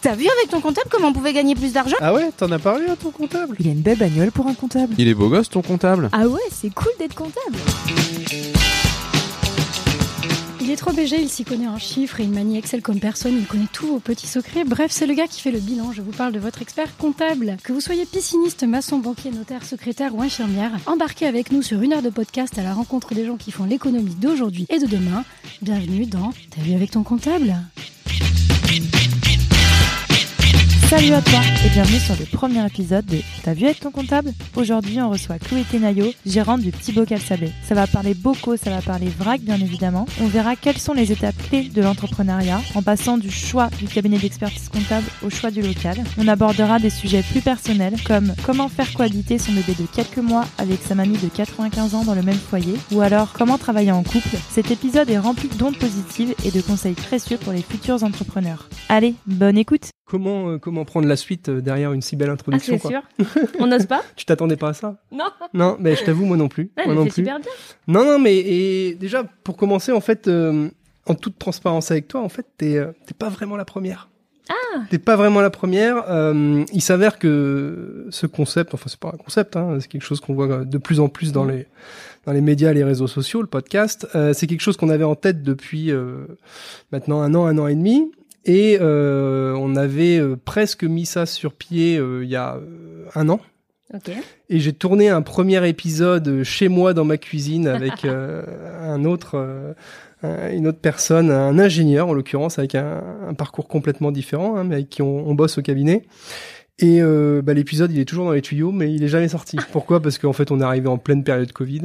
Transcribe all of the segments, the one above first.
T'as vu avec ton comptable comment on pouvait gagner plus d'argent Ah ouais, t'en as parlé à ton comptable Il a une belle bagnole pour un comptable. Il est beau gosse ton comptable Ah ouais, c'est cool d'être comptable. Il est trop BG, il s'y connaît en chiffres et il manie Excel comme personne, il connaît tous vos petits secrets. Bref, c'est le gars qui fait le bilan. Je vous parle de votre expert comptable. Que vous soyez pisciniste, maçon, banquier, notaire, secrétaire ou infirmière, embarquez avec nous sur une heure de podcast à la rencontre des gens qui font l'économie d'aujourd'hui et de demain. Bienvenue dans Ta vie avec ton comptable? Salut à toi et bienvenue sur le premier épisode de T'as vu avec ton comptable? Aujourd'hui, on reçoit Chloé Tenaillot, gérante du Petit Bocal Sablé. Ça va parler bocaux, ça va parler vrac bien évidemment. On verra quelles sont les étapes clés de l'entrepreneuriat en passant du choix du cabinet d'expertise comptable au choix du local. On abordera des sujets plus personnels comme comment faire cohabiter son bébé de quelques mois avec sa mamie de 95 ans dans le même foyer ou alors comment travailler en couple. Cet épisode est rempli d'ondes positives et de conseils précieux pour les futurs entrepreneurs. Allez, bonne écoute Comment, euh, comment prendre la suite euh, derrière une si belle Ah, introduction c'est sûr. On n'ose pas Tu t'attendais pas à ça Non. Non, mais je t'avoue, moi non plus. Ah, moi non c'est plus. super bien. Non, non, mais et déjà, pour commencer, en fait, euh, en toute transparence avec toi, en fait, t'es euh, t'es pas vraiment la première. Ah. T'es pas vraiment la première. Euh, il s'avère que ce concept, enfin c'est pas un concept, hein, c'est quelque chose qu'on voit de plus en plus dans Mm. les dans les médias, les réseaux sociaux, le podcast. Euh, c'est quelque chose qu'on avait en tête depuis euh, maintenant un an, un an et demi. Et euh, on avait euh, presque mis ça sur pied euh, il y a un an. Et j'ai tourné un premier épisode chez moi dans ma cuisine avec un autre, un- une autre personne, un ingénieur en l'occurrence, avec un, un parcours complètement différent, hein, mais avec qui on, on bosse au cabinet. Et euh, bah, l'épisode, il est toujours dans les tuyaux, mais il est jamais sorti. Pourquoi? Parce qu'en fait, on est arrivé en pleine période Covid.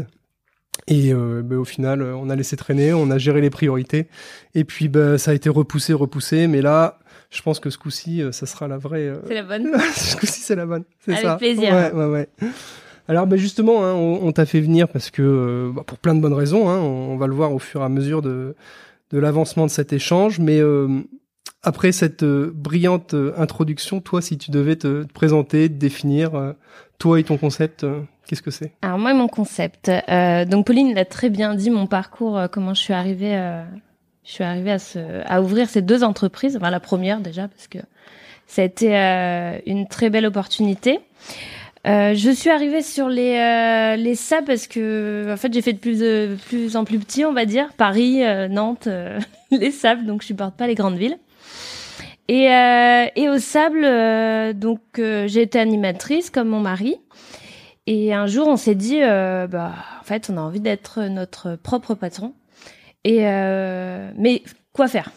Et euh, bah, au final, euh, on a laissé traîner, on a géré les priorités. Et puis, bah, ça a été repoussé, repoussé. Mais là, je pense que ce coup-ci, euh, ça sera la vraie. euh, C'est la bonne. ce coup-ci, c'est la bonne. C'est Avec ça. plaisir. Ouais, ouais, ouais. Alors, bah, justement, hein, on, on t'a fait venir parce que, euh, bah, pour plein de bonnes raisons, hein, on, on va le voir au fur et à mesure de, de l'avancement de cet échange. Mais euh, après cette brillante introduction, toi, si tu devais te, te présenter, te définir, toi et ton concept, qu'est-ce que c'est? Alors moi, mon concept. euh, donc Pauline l'a très bien dit, mon parcours, euh, comment je suis arrivée, euh, je suis arrivée à, ce, à ouvrir ces deux entreprises. Enfin la première déjà parce que ça a été euh, une très belle opportunité. Euh, je suis arrivée sur les euh, les SAP parce que en fait j'ai fait de plus de plus en plus petit on va dire Paris, Nantes, les SAP donc je supporte pas les grandes villes. Et et au sable donc j'ai été animatrice comme mon mari. Et un jour, on s'est dit, euh, bah, en fait, on a envie d'être notre propre patron. Et euh, mais quoi faire?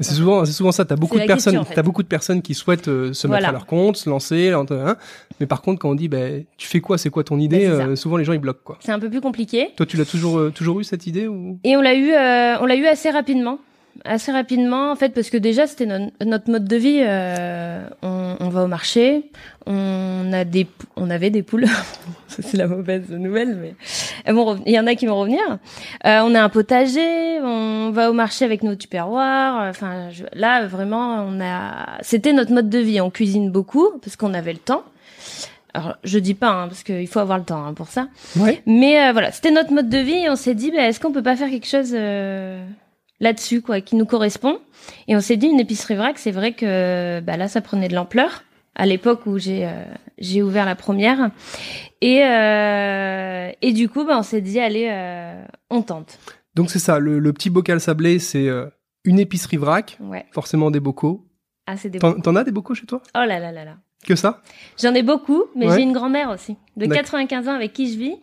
C'est souvent, c'est souvent ça. T'as beaucoup de question, personnes, en fait. t'as beaucoup de personnes qui souhaitent euh, se mettre à leur compte, se lancer, hein, mais par contre, quand on dit, ben, tu fais quoi, c'est quoi ton idée, euh, souvent les gens ils bloquent quoi. C'est un peu plus compliqué. Toi, tu l'as toujours, euh, toujours eu cette idée ou? Et on l'a eu, on l'a eu assez rapidement, assez rapidement en fait, parce que déjà c'était non- notre mode de vie. euh, on, on va au marché, on a des, on avait des poules. C'est la mauvaise nouvelle, mais reven- il y en a qui vont revenir. Euh, on a un potager, on va au marché avec nos tupperwares. Enfin, je- là vraiment, on a, c'était notre mode de vie. On cuisine beaucoup parce qu'on avait le temps. Alors, je dis pas, hein, parce qu'il faut avoir le temps hein, pour ça. Ouais. Mais euh, voilà, c'était notre mode de vie et on s'est dit, bah, est-ce qu'on peut pas faire quelque chose euh, là-dessus, quoi, qui nous correspond Et on s'est dit, une épicerie vrac, c'est vrai que bah, là, ça prenait de l'ampleur à l'époque où j'ai euh, j'ai ouvert la première. Et euh, et du coup, bah, on s'est dit, allez, euh, on tente. Donc c'est ça. Le, le petit bocal sablé, c'est une épicerie vrac, Ouais. forcément des bocaux. Ah, c'est des. T'en, t'en as des bocaux chez toi? Oh là là là là. Que ça? J'en ai beaucoup, mais Ouais. j'ai une grand-mère aussi, de D'accord. 95 ans avec qui je vis.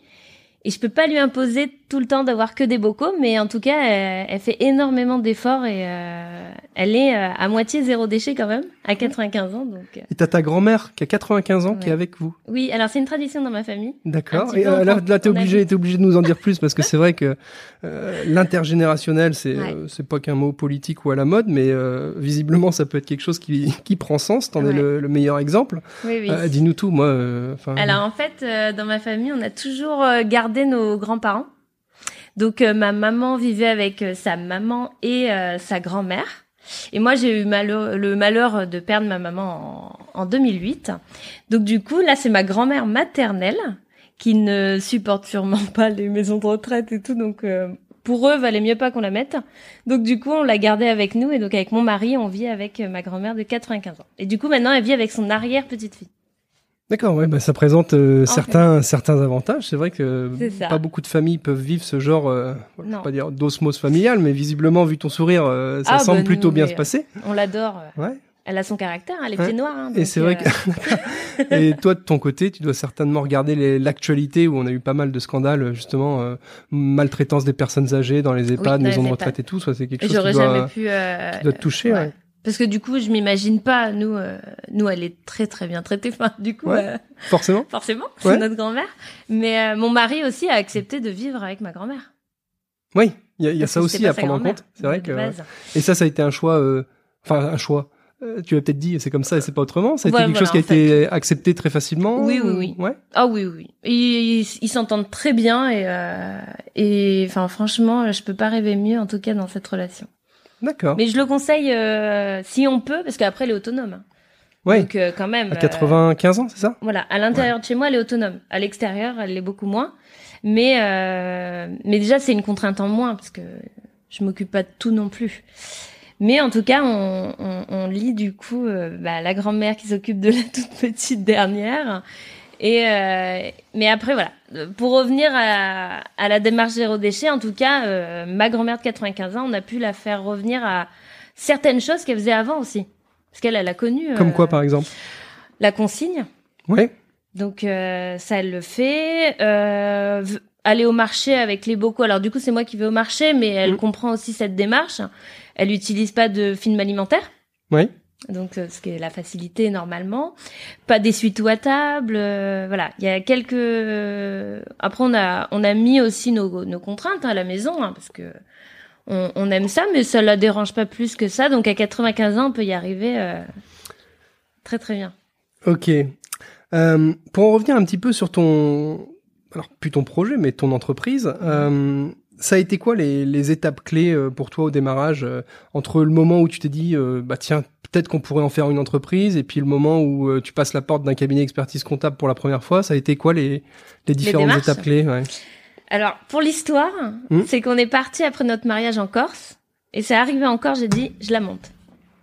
Et je peux pas lui imposer tout le temps d'avoir que des bocaux, mais en tout cas, elle, elle fait énormément d'efforts et euh, elle est euh, à moitié zéro déchet quand même, à 95 ans. Donc euh. Et t'as ta grand-mère qui a 95 ans qui est avec vous? oui, alors c'est une tradition dans ma famille. D'accord. Et euh, là, là, t'es obligé, t'es obligé de nous en dire plus parce que c'est vrai que l'intergénérationnel, c'est Ouais. c'est pas qu'un mot politique ou à la mode, mais visiblement, ça peut être quelque chose qui, qui prend sens. T'en es Ouais. le, le meilleur exemple. Oui, oui. Dis-nous tout, moi. Alors en fait, dans ma famille, on a toujours gardé nos grands-parents. Donc euh, ma maman vivait avec euh, sa maman et euh, sa grand-mère. Et moi, j'ai eu le malheur de perdre ma maman en, en 2008. Donc du coup, là, c'est ma grand-mère maternelle qui ne supporte sûrement pas les maisons de retraite et tout. Donc euh, pour eux, valait mieux pas qu'on la mette. Donc du coup, on l'a gardée avec nous et donc avec mon mari, on vit avec ma grand-mère de 95 ans. Et du coup, maintenant, elle vit avec son arrière petite fille. D'accord, ouais, bah, ça présente euh, certains certains avantages. C'est vrai que ça. pas beaucoup de familles peuvent vivre ce genre, euh, je pas dire d'osmose familiale, mais visiblement vu ton sourire, euh, ça Ah, semble bah, plutôt nous, bien se passer. On l'adore. euh, Ouais. Elle a son caractère, elle est Ouais. pieds noirs. hein, Et c'est vrai euh, que et toi de ton côté, tu dois certainement regarder l'actualité où on a eu pas mal de scandales justement euh, maltraitance des personnes âgées dans les EHPAD, dans les maisons de retraite et tout. Ça c'est quelque chose qui doit, pu. euh, qui doit te toucher. ouais. Parce que du coup, je m'imagine pas. Nous, euh, nous, elle est très très bien traitée. Enfin, du coup, Ouais. euh, Forcément. forcément, Ouais. c'est notre grand-mère. Mais euh, mon mari aussi a accepté de vivre avec ma grand-mère. Oui, il y a, y ça aussi à prendre en compte. C'est vrai que base. et ça ça a été un choix, enfin un choix. Tu l'as peut-être dit, c'est comme ça et c'est pas autrement. Ça a été quelque voilà, chose qui a été accepté très facilement. Oui, oui, ou- oui. Ouais. Ah oui, oui. Ils s'entendent très bien et euh, et enfin franchement, je peux pas rêver mieux en tout cas dans cette relation. D'accord. Mais je le conseille euh, si on peut, parce qu'après elle est autonome. Ouais. Donc euh, quand même. À euh, 95 ans, c'est ça? Voilà, à l'intérieur de chez moi, elle est autonome. À l'extérieur, elle l'est beaucoup moins. Mais euh, mais déjà, c'est une contrainte en moins parce que je m'occupe pas de tout non plus. Mais en tout cas, on, on, on lit du coup euh, bah, la grand-mère qui s'occupe de la toute petite dernière. Et euh, mais après voilà, pour revenir à, à la démarche zéro déchet, en tout cas, euh, ma grand-mère de 95 ans, on a pu la faire revenir à certaines choses qu'elle faisait avant aussi, parce qu'elle elle a connu Comme euh, quoi, par exemple la consigne. Ouais. Donc euh, ça, elle le fait. Euh, aller au marché avec les bocaux. Alors du coup, c'est moi qui vais au marché, mais elle Mm. comprend aussi cette démarche. Elle n'utilise pas de film alimentaire. Ouais. Donc, euh, ce qui est la facilité normalement. Pas d'essuie-tout à table. euh, voilà, il y a quelques. Après, on a on a mis aussi nos, nos contraintes hein, à la maison hein, parce que on, on aime ça, mais ça la dérange pas plus que ça. Donc, à 95 ans, on peut y arriver euh, très très bien. Ok. Euh, pour en revenir un petit peu sur ton, alors plus ton projet, mais ton entreprise, euh, ça a été quoi les, les étapes clés euh, pour toi au démarrage euh, entre le moment où tu t'es dit, euh, bah tiens, peut-être qu'on pourrait en faire une entreprise, et puis le moment où euh, tu passes la porte d'un cabinet expertise comptable pour la première fois, ça a été quoi les, les différentes étapes clés ouais. Alors, pour l'histoire, Hmm. c'est qu'on est parti après notre mariage en Corse. Et c'est arrivé en Corse, j'ai dit, je la monte.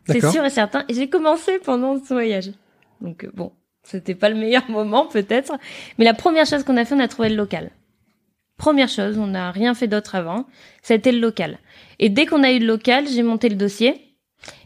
C'est sûr et certain. Et j'ai commencé pendant ce voyage. Donc, euh, bon, c'était pas le meilleur moment, peut-être. Mais la première chose qu'on a fait, on a trouvé le local. Première chose, on n'a rien fait d'autre avant. C'était le local. Et dès qu'on a eu le local, j'ai monté le dossier.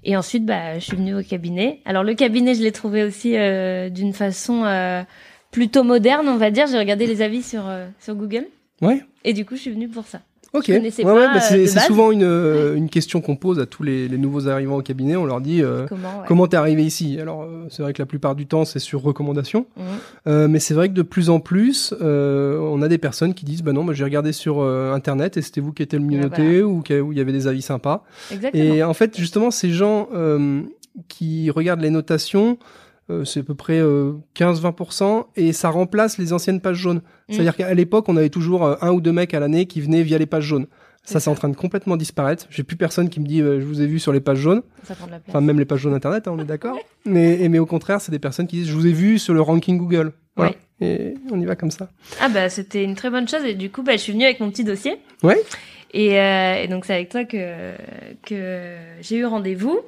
Et ensuite, bah, je suis venue au cabinet. Alors, le cabinet, je l'ai trouvé aussi euh, d'une façon euh, plutôt moderne, on va dire. J'ai regardé les avis sur, euh, sur Google. Ouais. Et du coup, je suis venue pour ça. Ok. Ouais, ouais, bah, euh, c'est base. souvent une, euh, une question qu'on pose à tous les, les nouveaux arrivants au cabinet. On leur dit euh, Comment t'es arrivé ici? Alors euh, c'est vrai que la plupart du temps c'est sur recommandation. Mhm. Euh, mais c'est vrai que de plus en plus, euh, on a des personnes qui disent bah non, bah, j'ai regardé sur euh, internet et c'était vous qui étiez le mieux Ah, noté ou qui- où il y avait des avis sympas. Exactement. Et en fait, justement, ces gens euh, qui regardent les notations, euh, c'est à peu près euh, 15-20% et ça remplace les anciennes pages jaunes. Mm. C'est-à-dire qu'à l'époque, on avait toujours euh, un ou deux mecs à l'année qui venaient via les pages jaunes. Ça, c'est en train de complètement disparaître. J'ai plus personne qui me dit euh, je vous ai vu sur les pages jaunes. Ça prend de la place. Enfin, même les pages jaunes internet, hein, on est d'accord. mais, mais au contraire, c'est des personnes qui disent je vous ai vu sur le ranking Google. Voilà. Et on y va comme ça. Ah bah c'était une très bonne chose et du coup bah je suis venue avec mon petit dossier. Ouais. Et, euh, et donc c'est avec toi que que j'ai eu rendez-vous.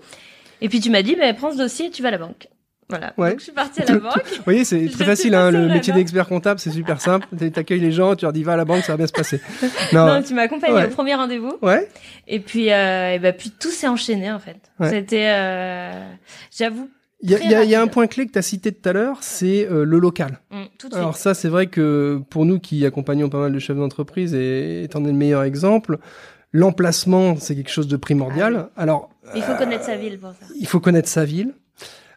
Et puis tu m'as dit bah prends ce dossier et tu vas à la banque. Voilà. Ouais. Donc je suis partie à la banque. Vous voyez, c'est très facile, hein, le métier d'expert comptable, c'est super simple. Tu accueilles les gens, tu leur dis va à la banque, ça va bien se passer. Non. Non, tu m'as accompagnée Ouais. au premier rendez-vous. Ouais. Et puis euh, et bah puis tout s'est enchaîné en fait. Ouais. C'était euh, j'avoue Il y a, y y un point clé que tu as cité tout à l'heure, c'est euh, le local. hum, tout de suite. Alors ça, c'est vrai que pour nous qui accompagnons pas mal de chefs d'entreprise, et étant donné le meilleur exemple, l'emplacement, c'est quelque chose de primordial. Alors, Il faut connaître sa ville pour ça. il faut connaître sa ville.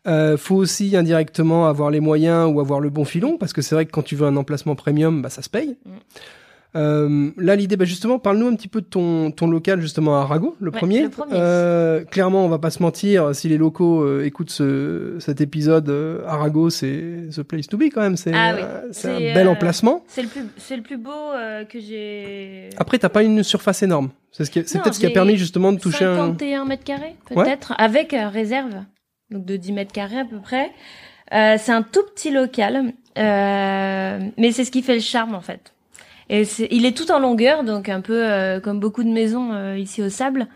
Euh, faut aussi indirectement avoir les moyens ou avoir le bon filon, parce que c'est vrai que quand tu veux un emplacement premium, bah, ça se paye. Mm. Euh, là, l'idée, bah, justement, parle-nous un petit peu de ton, ton local justement à Arago, le Ouais, premier. le premier. Euh, clairement, on va pas se mentir, si les locaux euh, écoutent ce, cet épisode, Arago, c'est the place to be quand même. C'est Ah oui. c'est un bel emplacement. C'est le plus c'est le plus beau que j'ai Après, t'as pas une surface énorme. C'est ce qui- c'est peut-être ce qui a permis justement de toucher un. 51 mètres carrés, peut-être, avec réserve, donc de 10 mètres carrés à peu près. Euh, c'est un tout petit local, euh, mais c'est ce qui fait le charme en fait. Et c'est, il est tout en longueur, donc un peu euh, comme beaucoup de maisons euh, ici au Sable.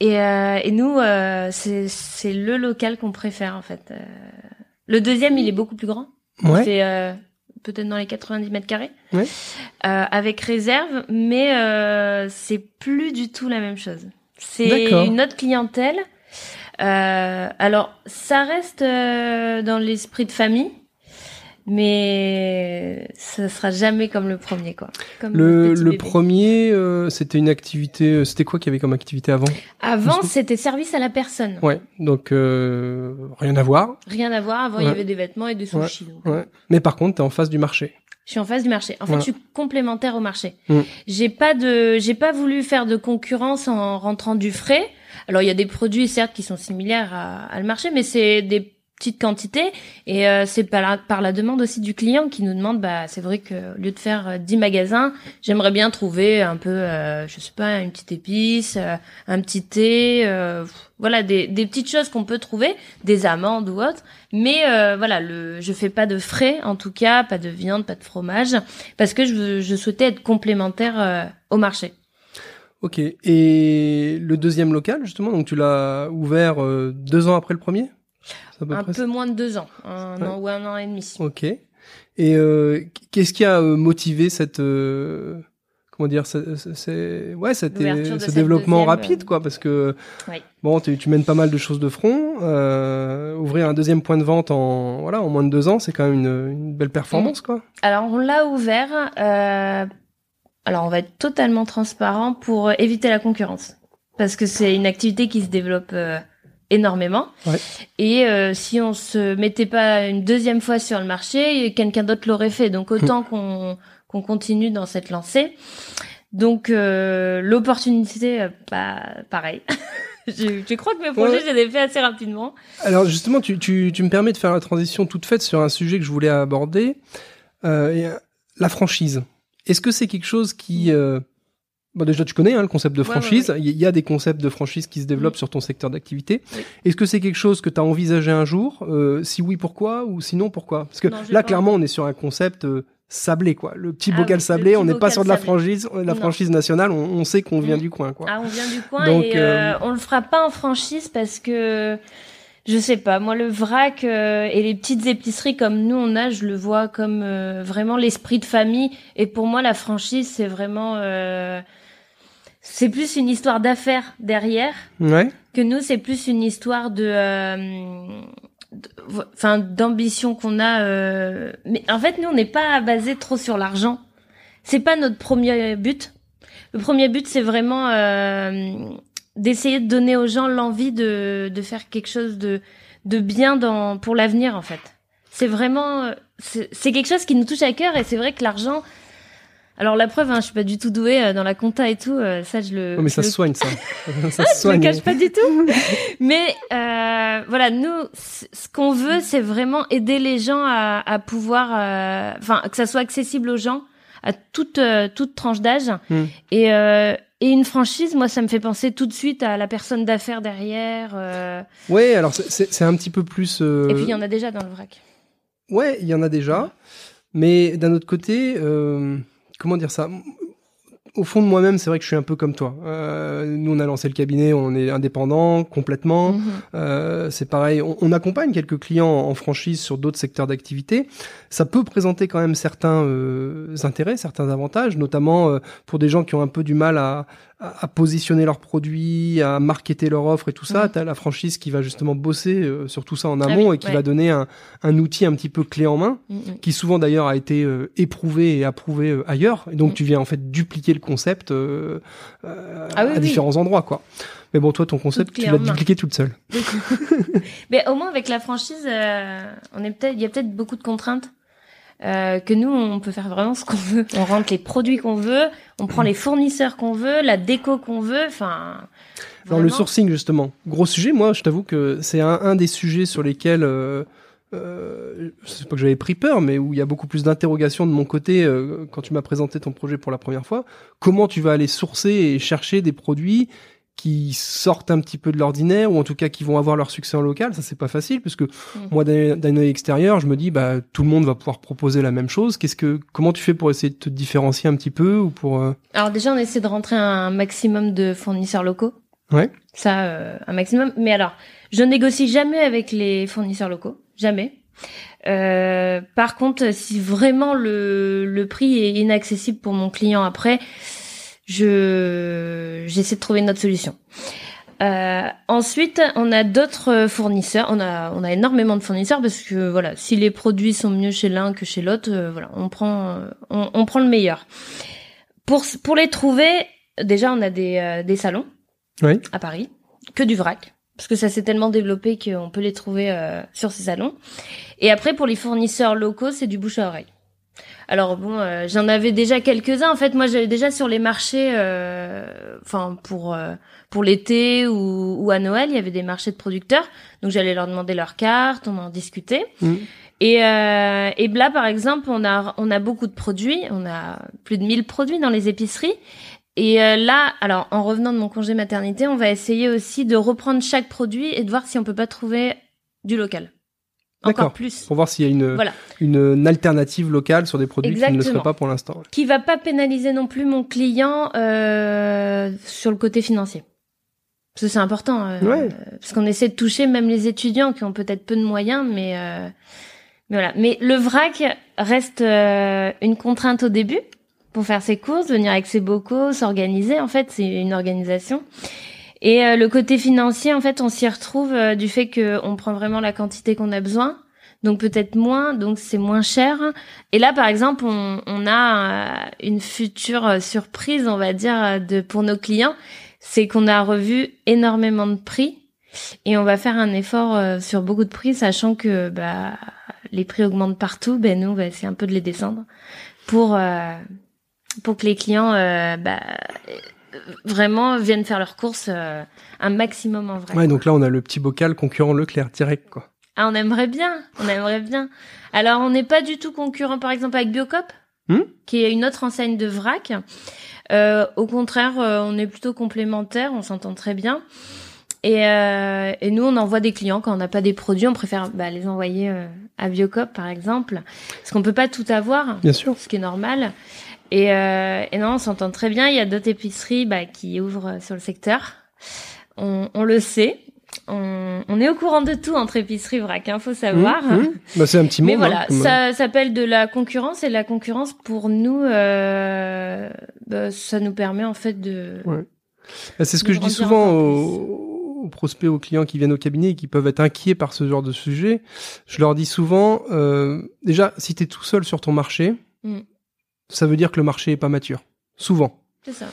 Et, euh, et nous, euh, c'est, c'est le local qu'on préfère en fait. Euh, le deuxième, il est beaucoup plus grand. Ouais. euh, peut-être dans les 90 mètres carrés, Ouais. Euh, avec réserve, mais euh, c'est plus du tout la même chose. C'est une autre clientèle. Euh, alors, ça reste euh, dans l'esprit de famille, mais ça sera jamais comme le premier, quoi. Comme Le, le premier, euh, c'était une activité. euh, C'était quoi qu'il y avait comme activité avant? Avant, c'était service à la personne. Ouais, donc euh, rien à voir. Rien à voir. Avant, il y avait des vêtements et des sushis. Ouais. Mais par contre, t'es en face du marché. Je suis en face du marché. En fait, je suis complémentaire au marché. Mm. J'ai pas de, j'ai pas voulu faire de concurrence en rentrant du frais. Alors, il y a des produits certes qui sont similaires à, à le marché, mais c'est des petites quantités et euh, c'est par la, demande aussi du client qui nous demande. Bah, c'est vrai que au lieu de faire euh, 10 magasins, j'aimerais bien trouver un peu, euh, je sais pas, une petite épice, euh, un petit thé, euh, voilà, des, des petites choses qu'on peut trouver, des amandes ou autres. Mais euh, voilà, le, je fais pas de frais, en tout cas, pas de viande, pas de fromage, parce que je, souhaitais être complémentaire euh, au marché. Ok. Et le deuxième local, justement, donc tu l'as ouvert euh, deux ans après le premier? Peu Un peu moins de deux ans, un Ouais. an ou un an et demi. Ok. Et euh, qu'est-ce qui a euh, motivé cette euh, comment dire, c'est, ouais, ce cette développement rapide, quoi, parce que Oui. bon, tu, tu mènes pas mal de choses de front. euh, ouvrir un deuxième point de vente en voilà en moins de deux ans, c'est quand même une, une belle performance, Mm. quoi. Alors, on l'a ouvert. Alors, on va être totalement transparent pour euh, éviter la concurrence, parce que c'est une activité qui se développe euh, énormément. Ouais. Et euh, si on se mettait pas une deuxième fois sur le marché, quelqu'un d'autre l'aurait fait. Donc, autant qu'on qu'on continue dans cette lancée. Donc, euh, l'opportunité, euh, bah, pareil. je, je crois que mes projets, Ouais. je les ai fait assez rapidement. Alors justement, tu, tu, tu me permets de faire la transition toute faite sur un sujet que je voulais aborder, la franchise. Est-ce que c'est quelque chose qui... Euh... Bon, déjà, tu connais hein, le concept de Ouais, ouais, franchise. Il y a des concepts de franchise qui se développent sur ton secteur d'activité. Oui. Est-ce que c'est quelque chose que tu as envisagé un jour? Euh, Si oui, pourquoi? Ou sinon, pourquoi? Parce que Non, là, clairement, on est sur un concept euh, sablé, quoi. Le petit Ah bocal oui, sablé, on n'est pas sur de la sablé. franchise, la Non. franchise nationale. On, on sait qu'on vient Mm. du coin, quoi. Ah, on vient du coin Donc, et on le fera pas en franchise parce que je sais pas. Moi, le vrac euh, et les petites épiceries comme nous on a, je le vois comme euh, vraiment l'esprit de famille. Et pour moi, la franchise, c'est vraiment, euh, c'est plus une histoire d'affaires derrière Ouais. que nous, c'est plus une histoire de, euh, enfin, d'ambition qu'on a. euh, Mais en fait, nous, on n'est pas basé trop sur l'argent. C'est pas notre premier but. Le premier but, c'est vraiment euh, d'essayer de donner aux gens l'envie de, de faire quelque chose de, de bien dans, pour l'avenir, en fait. C'est vraiment, c'est c'est quelque chose qui nous touche à cœur et c'est vrai que l'argent. Alors la preuve, hein, je suis pas du tout douée euh, dans la compta et tout. euh, ça, je le. Ouais, mais je ça le se soigne, ça. ça se je le soigne. cache pas du tout. Mais euh, voilà, nous, ce qu'on veut, c'est vraiment aider les gens à, à pouvoir, euh, enfin, que ça soit accessible aux gens à toute euh, toute tranche d'âge. Hmm. Et euh, et une franchise, moi, ça me fait penser tout de suite à la personne d'affaires derrière. euh, Ouais, alors c'est- un petit peu plus. euh, Et puis il y en a déjà dans le vrac. Ouais, il y en a déjà. Mais d'un autre côté, euh, comment dire ça? Au fond de moi-même, c'est vrai que je suis un peu comme toi. Euh, nous, on a lancé le cabinet, on est indépendant complètement. Mhm. Euh, c'est pareil, on, on accompagne quelques clients en franchise sur d'autres secteurs d'activité. Ça peut présenter quand même certains euh, intérêts, certains avantages, notamment euh, pour des gens qui ont un peu du mal à, à, à positionner leurs produits, à marketer leur offre et tout ça. Mhm. Tu as la franchise qui va justement bosser euh, sur tout ça en Ah amont oui, et qui ouais. va donner un, un outil un petit peu clé en main Mhm. qui souvent d'ailleurs a été euh, éprouvé et approuvé euh, ailleurs. Et donc Mm. tu viens en fait dupliquer le concept euh, euh, Ah oui, à oui. différents endroits, quoi. Mais bon, toi, ton concept, tu l'as dupliqué toute seule. Mais au moins avec la franchise, euh, on est peut-être, il y a peut-être beaucoup de contraintes. Euh, que nous, on peut faire vraiment ce qu'on veut. On rentre les produits qu'on veut, on prend les fournisseurs qu'on veut, la déco qu'on veut. Enfin, Dans le sourcing, justement. Gros sujet, moi, je t'avoue que c'est un, un des sujets sur lesquels, euh, euh, je sais pas que j'avais pris peur, mais où il y a beaucoup plus d'interrogations de mon côté euh, quand tu m'as présenté ton projet pour la première fois. Comment tu vas aller sourcer et chercher des produits qui sortent un petit peu de l'ordinaire ou en tout cas qui vont avoir leur succès en local, ça c'est pas facile parce que moi d'un d'un œil extérieur, je me dis bah tout le monde va pouvoir proposer la même chose. Qu'est-ce que comment tu fais pour essayer de te différencier un petit peu ou pour euh, Alors déjà, on essaie de rentrer un maximum de fournisseurs locaux. Ouais. Ça, euh, un maximum. Mais alors, je négocie jamais avec les fournisseurs locaux, jamais. Euh, par contre, si vraiment le, le prix est inaccessible pour mon client après, je j'essaie de trouver une autre solution. Euh, ensuite, on a d'autres fournisseurs. On a on a énormément de fournisseurs parce que voilà, si les produits sont mieux chez l'un que chez l'autre, euh, voilà, on prend on, on prend le meilleur. Pour pour les trouver, déjà on a des euh, des salons Oui. à Paris, que du vrac. Parce que ça s'est tellement développé qu'on peut les trouver euh, sur ces salons. Et après, pour les fournisseurs locaux, c'est du bouche à oreille. Alors bon, euh, j'en avais déjà quelques-uns. En fait, moi, j'avais déjà sur les marchés, euh, enfin pour euh, pour l'été ou, ou à Noël, il y avait des marchés de producteurs. Donc j'allais leur demander leur carte, on en discutait. Mhm. Et, euh, et là, par exemple, on a on a beaucoup de produits. On a plus de 1000 produits dans les épiceries. Et euh, là, alors en revenant de mon congé maternité, on va essayer aussi de reprendre chaque produit et de voir si on peut pas trouver du local. Encore plus. pour voir s'il y a une, Voilà. une, alternative locale sur des produits qui ne le seraient pas pour l'instant. Qui va pas pénaliser non plus mon client euh, sur le côté financier. Parce que c'est important. euh, Ouais. Parce qu'on essaie de toucher même les étudiants qui ont peut-être peu de moyens, mais, euh, mais voilà. Mais le vrac reste euh, une contrainte au début pour faire ses courses, venir avec ses bocaux, s'organiser. En fait, c'est une organisation. Et euh, le côté financier, en fait, on s'y retrouve euh, du fait qu'on prend vraiment la quantité qu'on a besoin, donc peut-être moins, donc c'est moins cher. Et là, par exemple, on, on a euh, une future euh, surprise, on va dire, euh, de pour nos clients, c'est qu'on a revu énormément de prix et on va faire un effort sur beaucoup de prix, sachant que bah, les prix augmentent partout. Ben nous, on va essayer un peu de les descendre pour euh, pour que les clients euh, bah, vraiment viennent faire leurs courses euh, un maximum en vrai. Ouais, donc là on a le petit bocal concurrent Leclerc direct quoi. Ah, on aimerait bien, on aimerait bien. Alors, on n'est pas du tout concurrent, par exemple, avec Biocop, Hmm qui est une autre enseigne de vrac. Euh, au contraire, euh, on est plutôt complémentaires, on s'entend très bien. Et, euh, et nous, on envoie des clients quand on n'a pas des produits, on préfère bah, les envoyer euh, à Biocop, par exemple, parce qu'on peut pas tout avoir Bien sûr. ce qui est normal. Et, euh, et non, on s'entend très bien. Il y a d'autres épiceries bah, qui ouvrent sur le secteur. On, on le sait. On, on est au courant de tout entre épiceries vrac, hein, faut savoir. Mmh, mmh. Bah, c'est un petit monde. Mais voilà, hein, comme- ça s'appelle de la concurrence et la concurrence pour nous, euh, bah, ça nous permet en fait de. Ouais. Bah, c'est ce de que je dis souvent aux, aux prospects, aux clients qui viennent au cabinet et qui peuvent être inquiets par ce genre de sujet. Je leur dis souvent, euh, déjà, si tu es tout seul sur ton marché, Mm. Ça veut dire que le marché est pas mature. Souvent. C'est ça.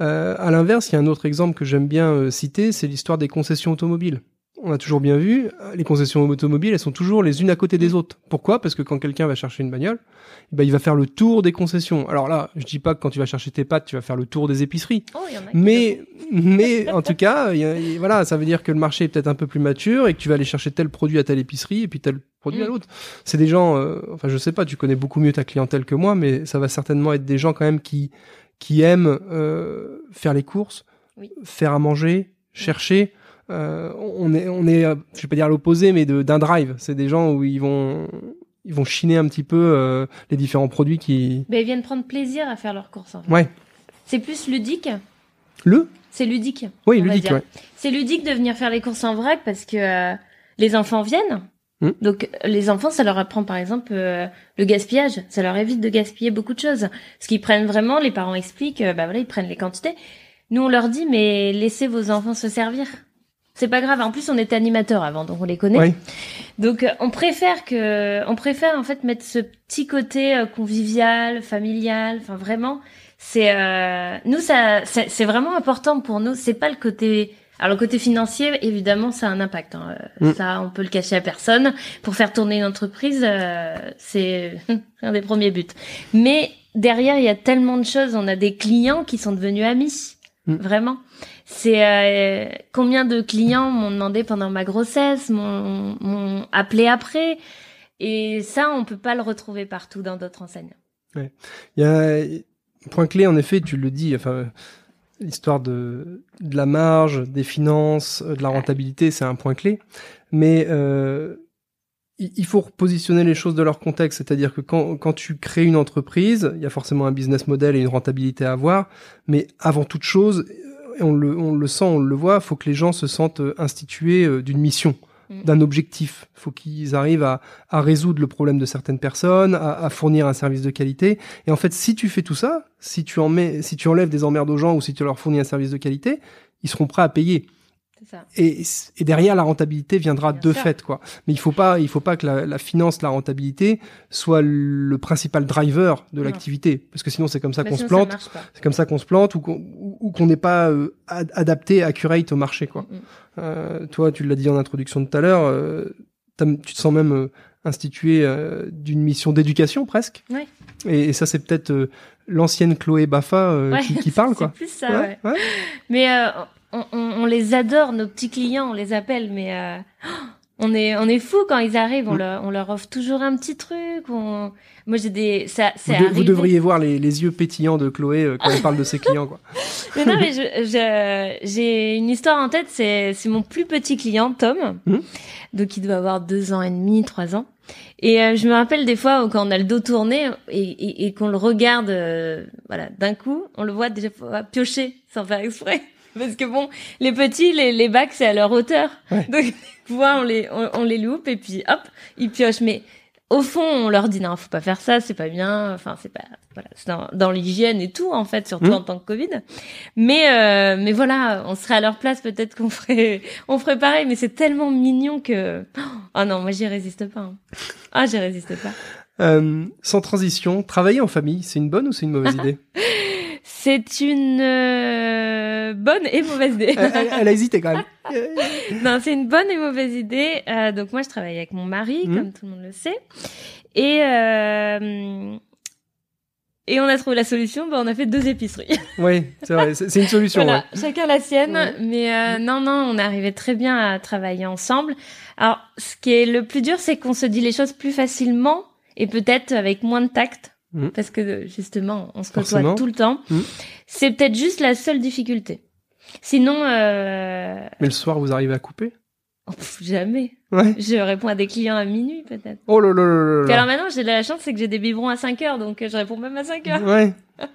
Euh, à l'inverse, il y a un autre exemple que j'aime bien euh, citer, c'est l'histoire des concessions automobiles. On a toujours bien vu, les concessions automobiles, elles sont toujours les unes à côté des autres. Pourquoi? Parce que quand quelqu'un va chercher une bagnole, eh ben, il va faire le tour des concessions. Alors là, je dis pas que quand tu vas chercher tes pâtes, tu vas faire le tour des épiceries. Oh, il y en a qui Mais, mais en tout cas, y a- voilà, ça veut dire que le marché est peut-être un peu plus mature et que tu vas aller chercher tel produit à telle épicerie et puis tel produit à Mm. l'autre. C'est des gens, euh, enfin, je sais pas, tu connais beaucoup mieux ta clientèle que moi, mais ça va certainement être des gens quand même qui, qui aiment euh, faire les courses, Oui. faire à manger, chercher. Euh, on est, on est, euh, je vais pas dire l'opposé, mais de- d'un drive. C'est des gens où ils vont, ils vont chiner un petit peu euh, les différents produits qui. Ben, ils viennent prendre plaisir à faire leurs courses. En fait. Ouais. C'est plus ludique. Le. C'est ludique. Oui, ludique. Ouais. C'est ludique de venir faire les courses en vrac parce que euh, les enfants viennent. Mm. Donc les enfants, ça leur apprend par exemple euh, le gaspillage. Ça leur évite de gaspiller beaucoup de choses. Ce qu'ils prennent vraiment, les parents expliquent, euh, bah voilà, ils prennent les quantités. Nous, on leur dit, mais laissez vos enfants se servir. C'est pas grave. En plus, on était animateurs avant, donc on les connaît. Ouais. Donc euh, on préfère que, on préfère en fait mettre ce petit côté euh, convivial, familial. Enfin vraiment, c'est euh, nous ça, c'est vraiment important pour nous. C'est pas le côté. Alors le côté financier, évidemment, ça a un impact. hein. Euh, Mm. Ça, on peut le cacher à personne. Pour faire tourner une entreprise, euh, c'est un des premiers buts. Mais derrière, il y a tellement de choses. On a des clients qui sont devenus amis, Mm. vraiment. C'est euh, combien de clients m'ont demandé pendant ma grossesse, m'ont appelé après, et ça, on peut pas le retrouver partout dans d'autres enseignes. Il y a un point clé, en effet, tu le dis, enfin, l'histoire de, de la marge, des finances, euh, de la rentabilité, c'est un point clé. Mais euh, il faut repositionner les choses de leur contexte, c'est-à-dire que quand, quand tu crées une entreprise, il y a forcément un business model et une rentabilité à avoir, mais avant toute chose, on le, on le sent, on le voit, faut que les gens se sentent euh, institués euh, d'une mission, Mm. d'un objectif. faut qu'ils arrivent à, à résoudre le problème de certaines personnes, à, à fournir un service de qualité. Et en fait, si tu fais tout ça, si tu en mets, si tu enlèves des emmerdes aux gens ou si tu leur fournis un service de qualité, ils seront prêts à payer. Ça. Et, et derrière, la rentabilité viendra Bien de sûr. fait, quoi. Mais il faut pas, il faut pas que la, la finance, la rentabilité soit le principal driver de l'activité, parce que sinon c'est comme ça Bah, qu'on se plante. C'est comme ça qu'on se plante ou qu'on qu'on n'est pas euh, ad- adapté, accurate au marché, quoi. Mm, mm. Euh, toi, tu l'as dit en introduction tout à l'heure, euh, tu te sens même euh, institué euh, d'une mission d'éducation presque. Ouais. Et, et ça, c'est peut-être euh, l'ancienne Chloé Baffa Ouais, qui, qui parle, c'est quoi. plus ça, ouais. ouais. Mais euh, on, on, on les adore, nos petits clients, on les appelle, mais euh, on est on est fou quand ils arrivent. On, leur, on leur offre toujours un petit truc. On... Moi, j'ai des ça Vous, de- vous devriez voir les, les yeux pétillants de Chloé euh, quand elle parle de ses clients, quoi. Mais non, mais je- j'ai une histoire en tête. C'est c'est mon plus petit client, Tom. Mhm. Donc il doit avoir deux ans et demi, trois ans. Et euh, je me rappelle des fois où quand on a le dos tourné et, et, et qu'on le regarde, euh, voilà, d'un coup, on le voit déjà piocher sans faire exprès. Parce que bon, les petits, les, les bacs, c'est à leur hauteur. Ouais. Donc, on les, on, on les loupe et puis hop, ils piochent. Mais au fond, on leur dit non, faut pas faire ça, c'est pas bien. Enfin, c'est pas, voilà, c'est dans, dans l'hygiène et tout en fait, surtout Mhm. en tant que Covid. Mais, euh, mais voilà, on serait à leur place, peut-être qu'on ferait, on ferait pareil. Mais c'est tellement mignon que, oh non, moi j'y résiste pas. hein. Ah, j'y résiste pas. Euh, sans transition, travailler en famille, c'est une bonne ou c'est une mauvaise idée? C'est une euh, bonne et mauvaise idée. elle, elle- elle a hésité quand même. non, c'est une bonne et mauvaise idée. Euh, donc moi, je travaille avec mon mari, Mhm. comme tout le monde le sait, et euh, et on a trouvé la solution. Ben, on a fait deux épiceries. Oui, c'est vrai, c'est c'est une solution. voilà, ouais. chacun la sienne. Ouais. Mais euh, non, non, on arrivait très bien à travailler ensemble. Alors, ce qui est le plus dur, c'est qu'on se dit les choses plus facilement et peut-être avec moins de tact. Mhm. Parce que justement, on se côtoie tout le temps. Mhm. C'est peut-être juste la seule difficulté. Sinon, euh... Mais le soir, vous arrivez à couper? Oh, pff, jamais. Ouais. Je réponds à des clients à minuit peut-être. Oh là là là là là. alors maintenant, j'ai de la chance, c'est que j'ai des biberons à 5 heures, donc euh, je réponds même à 5 heures. Ouais.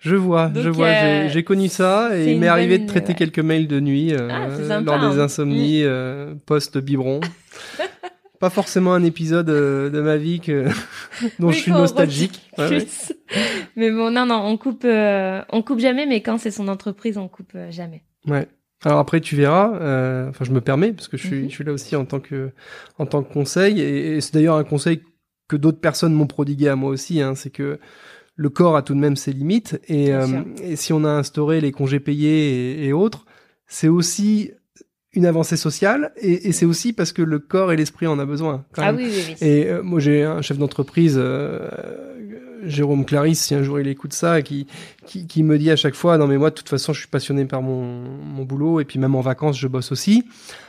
Je vois, Donc, je vois, euh, j'ai- connu ça et il m'est arrivé de traiter ouais. quelques mails de nuit euh, Ah, sympa, lors des hein. insomnies euh, post-biberon. Pas forcément un épisode euh, de ma vie que dont Oui, je suis nostalgique. Ouais, ouais. Plus. mais bon, non, non, on coupe, euh, on coupe jamais, mais quand c'est son entreprise, on coupe euh, jamais. Ouais. Alors après, tu verras. Enfin, je me permets parce que je suis, Mhm. je suis là aussi en tant que, en tant que conseil. Et, et c'est d'ailleurs un conseil que d'autres personnes m'ont prodigué à moi aussi. Hein, c'est que le corps a tout de même ses limites. Et, et si on a instauré les congés payés et, et autres, c'est aussi une avancée sociale. Et, et c'est aussi parce que le corps et l'esprit en a besoin. quand Ah même. oui, oui, oui. Et euh, moi, j'ai un chef d'entreprise, euh, Jérôme Clarisse, si un jour il écoute ça, qui, qui, qui me dit à chaque fois, non mais moi, de toute façon, je suis passionné par mon, mon boulot, et puis même en vacances, je bosse aussi.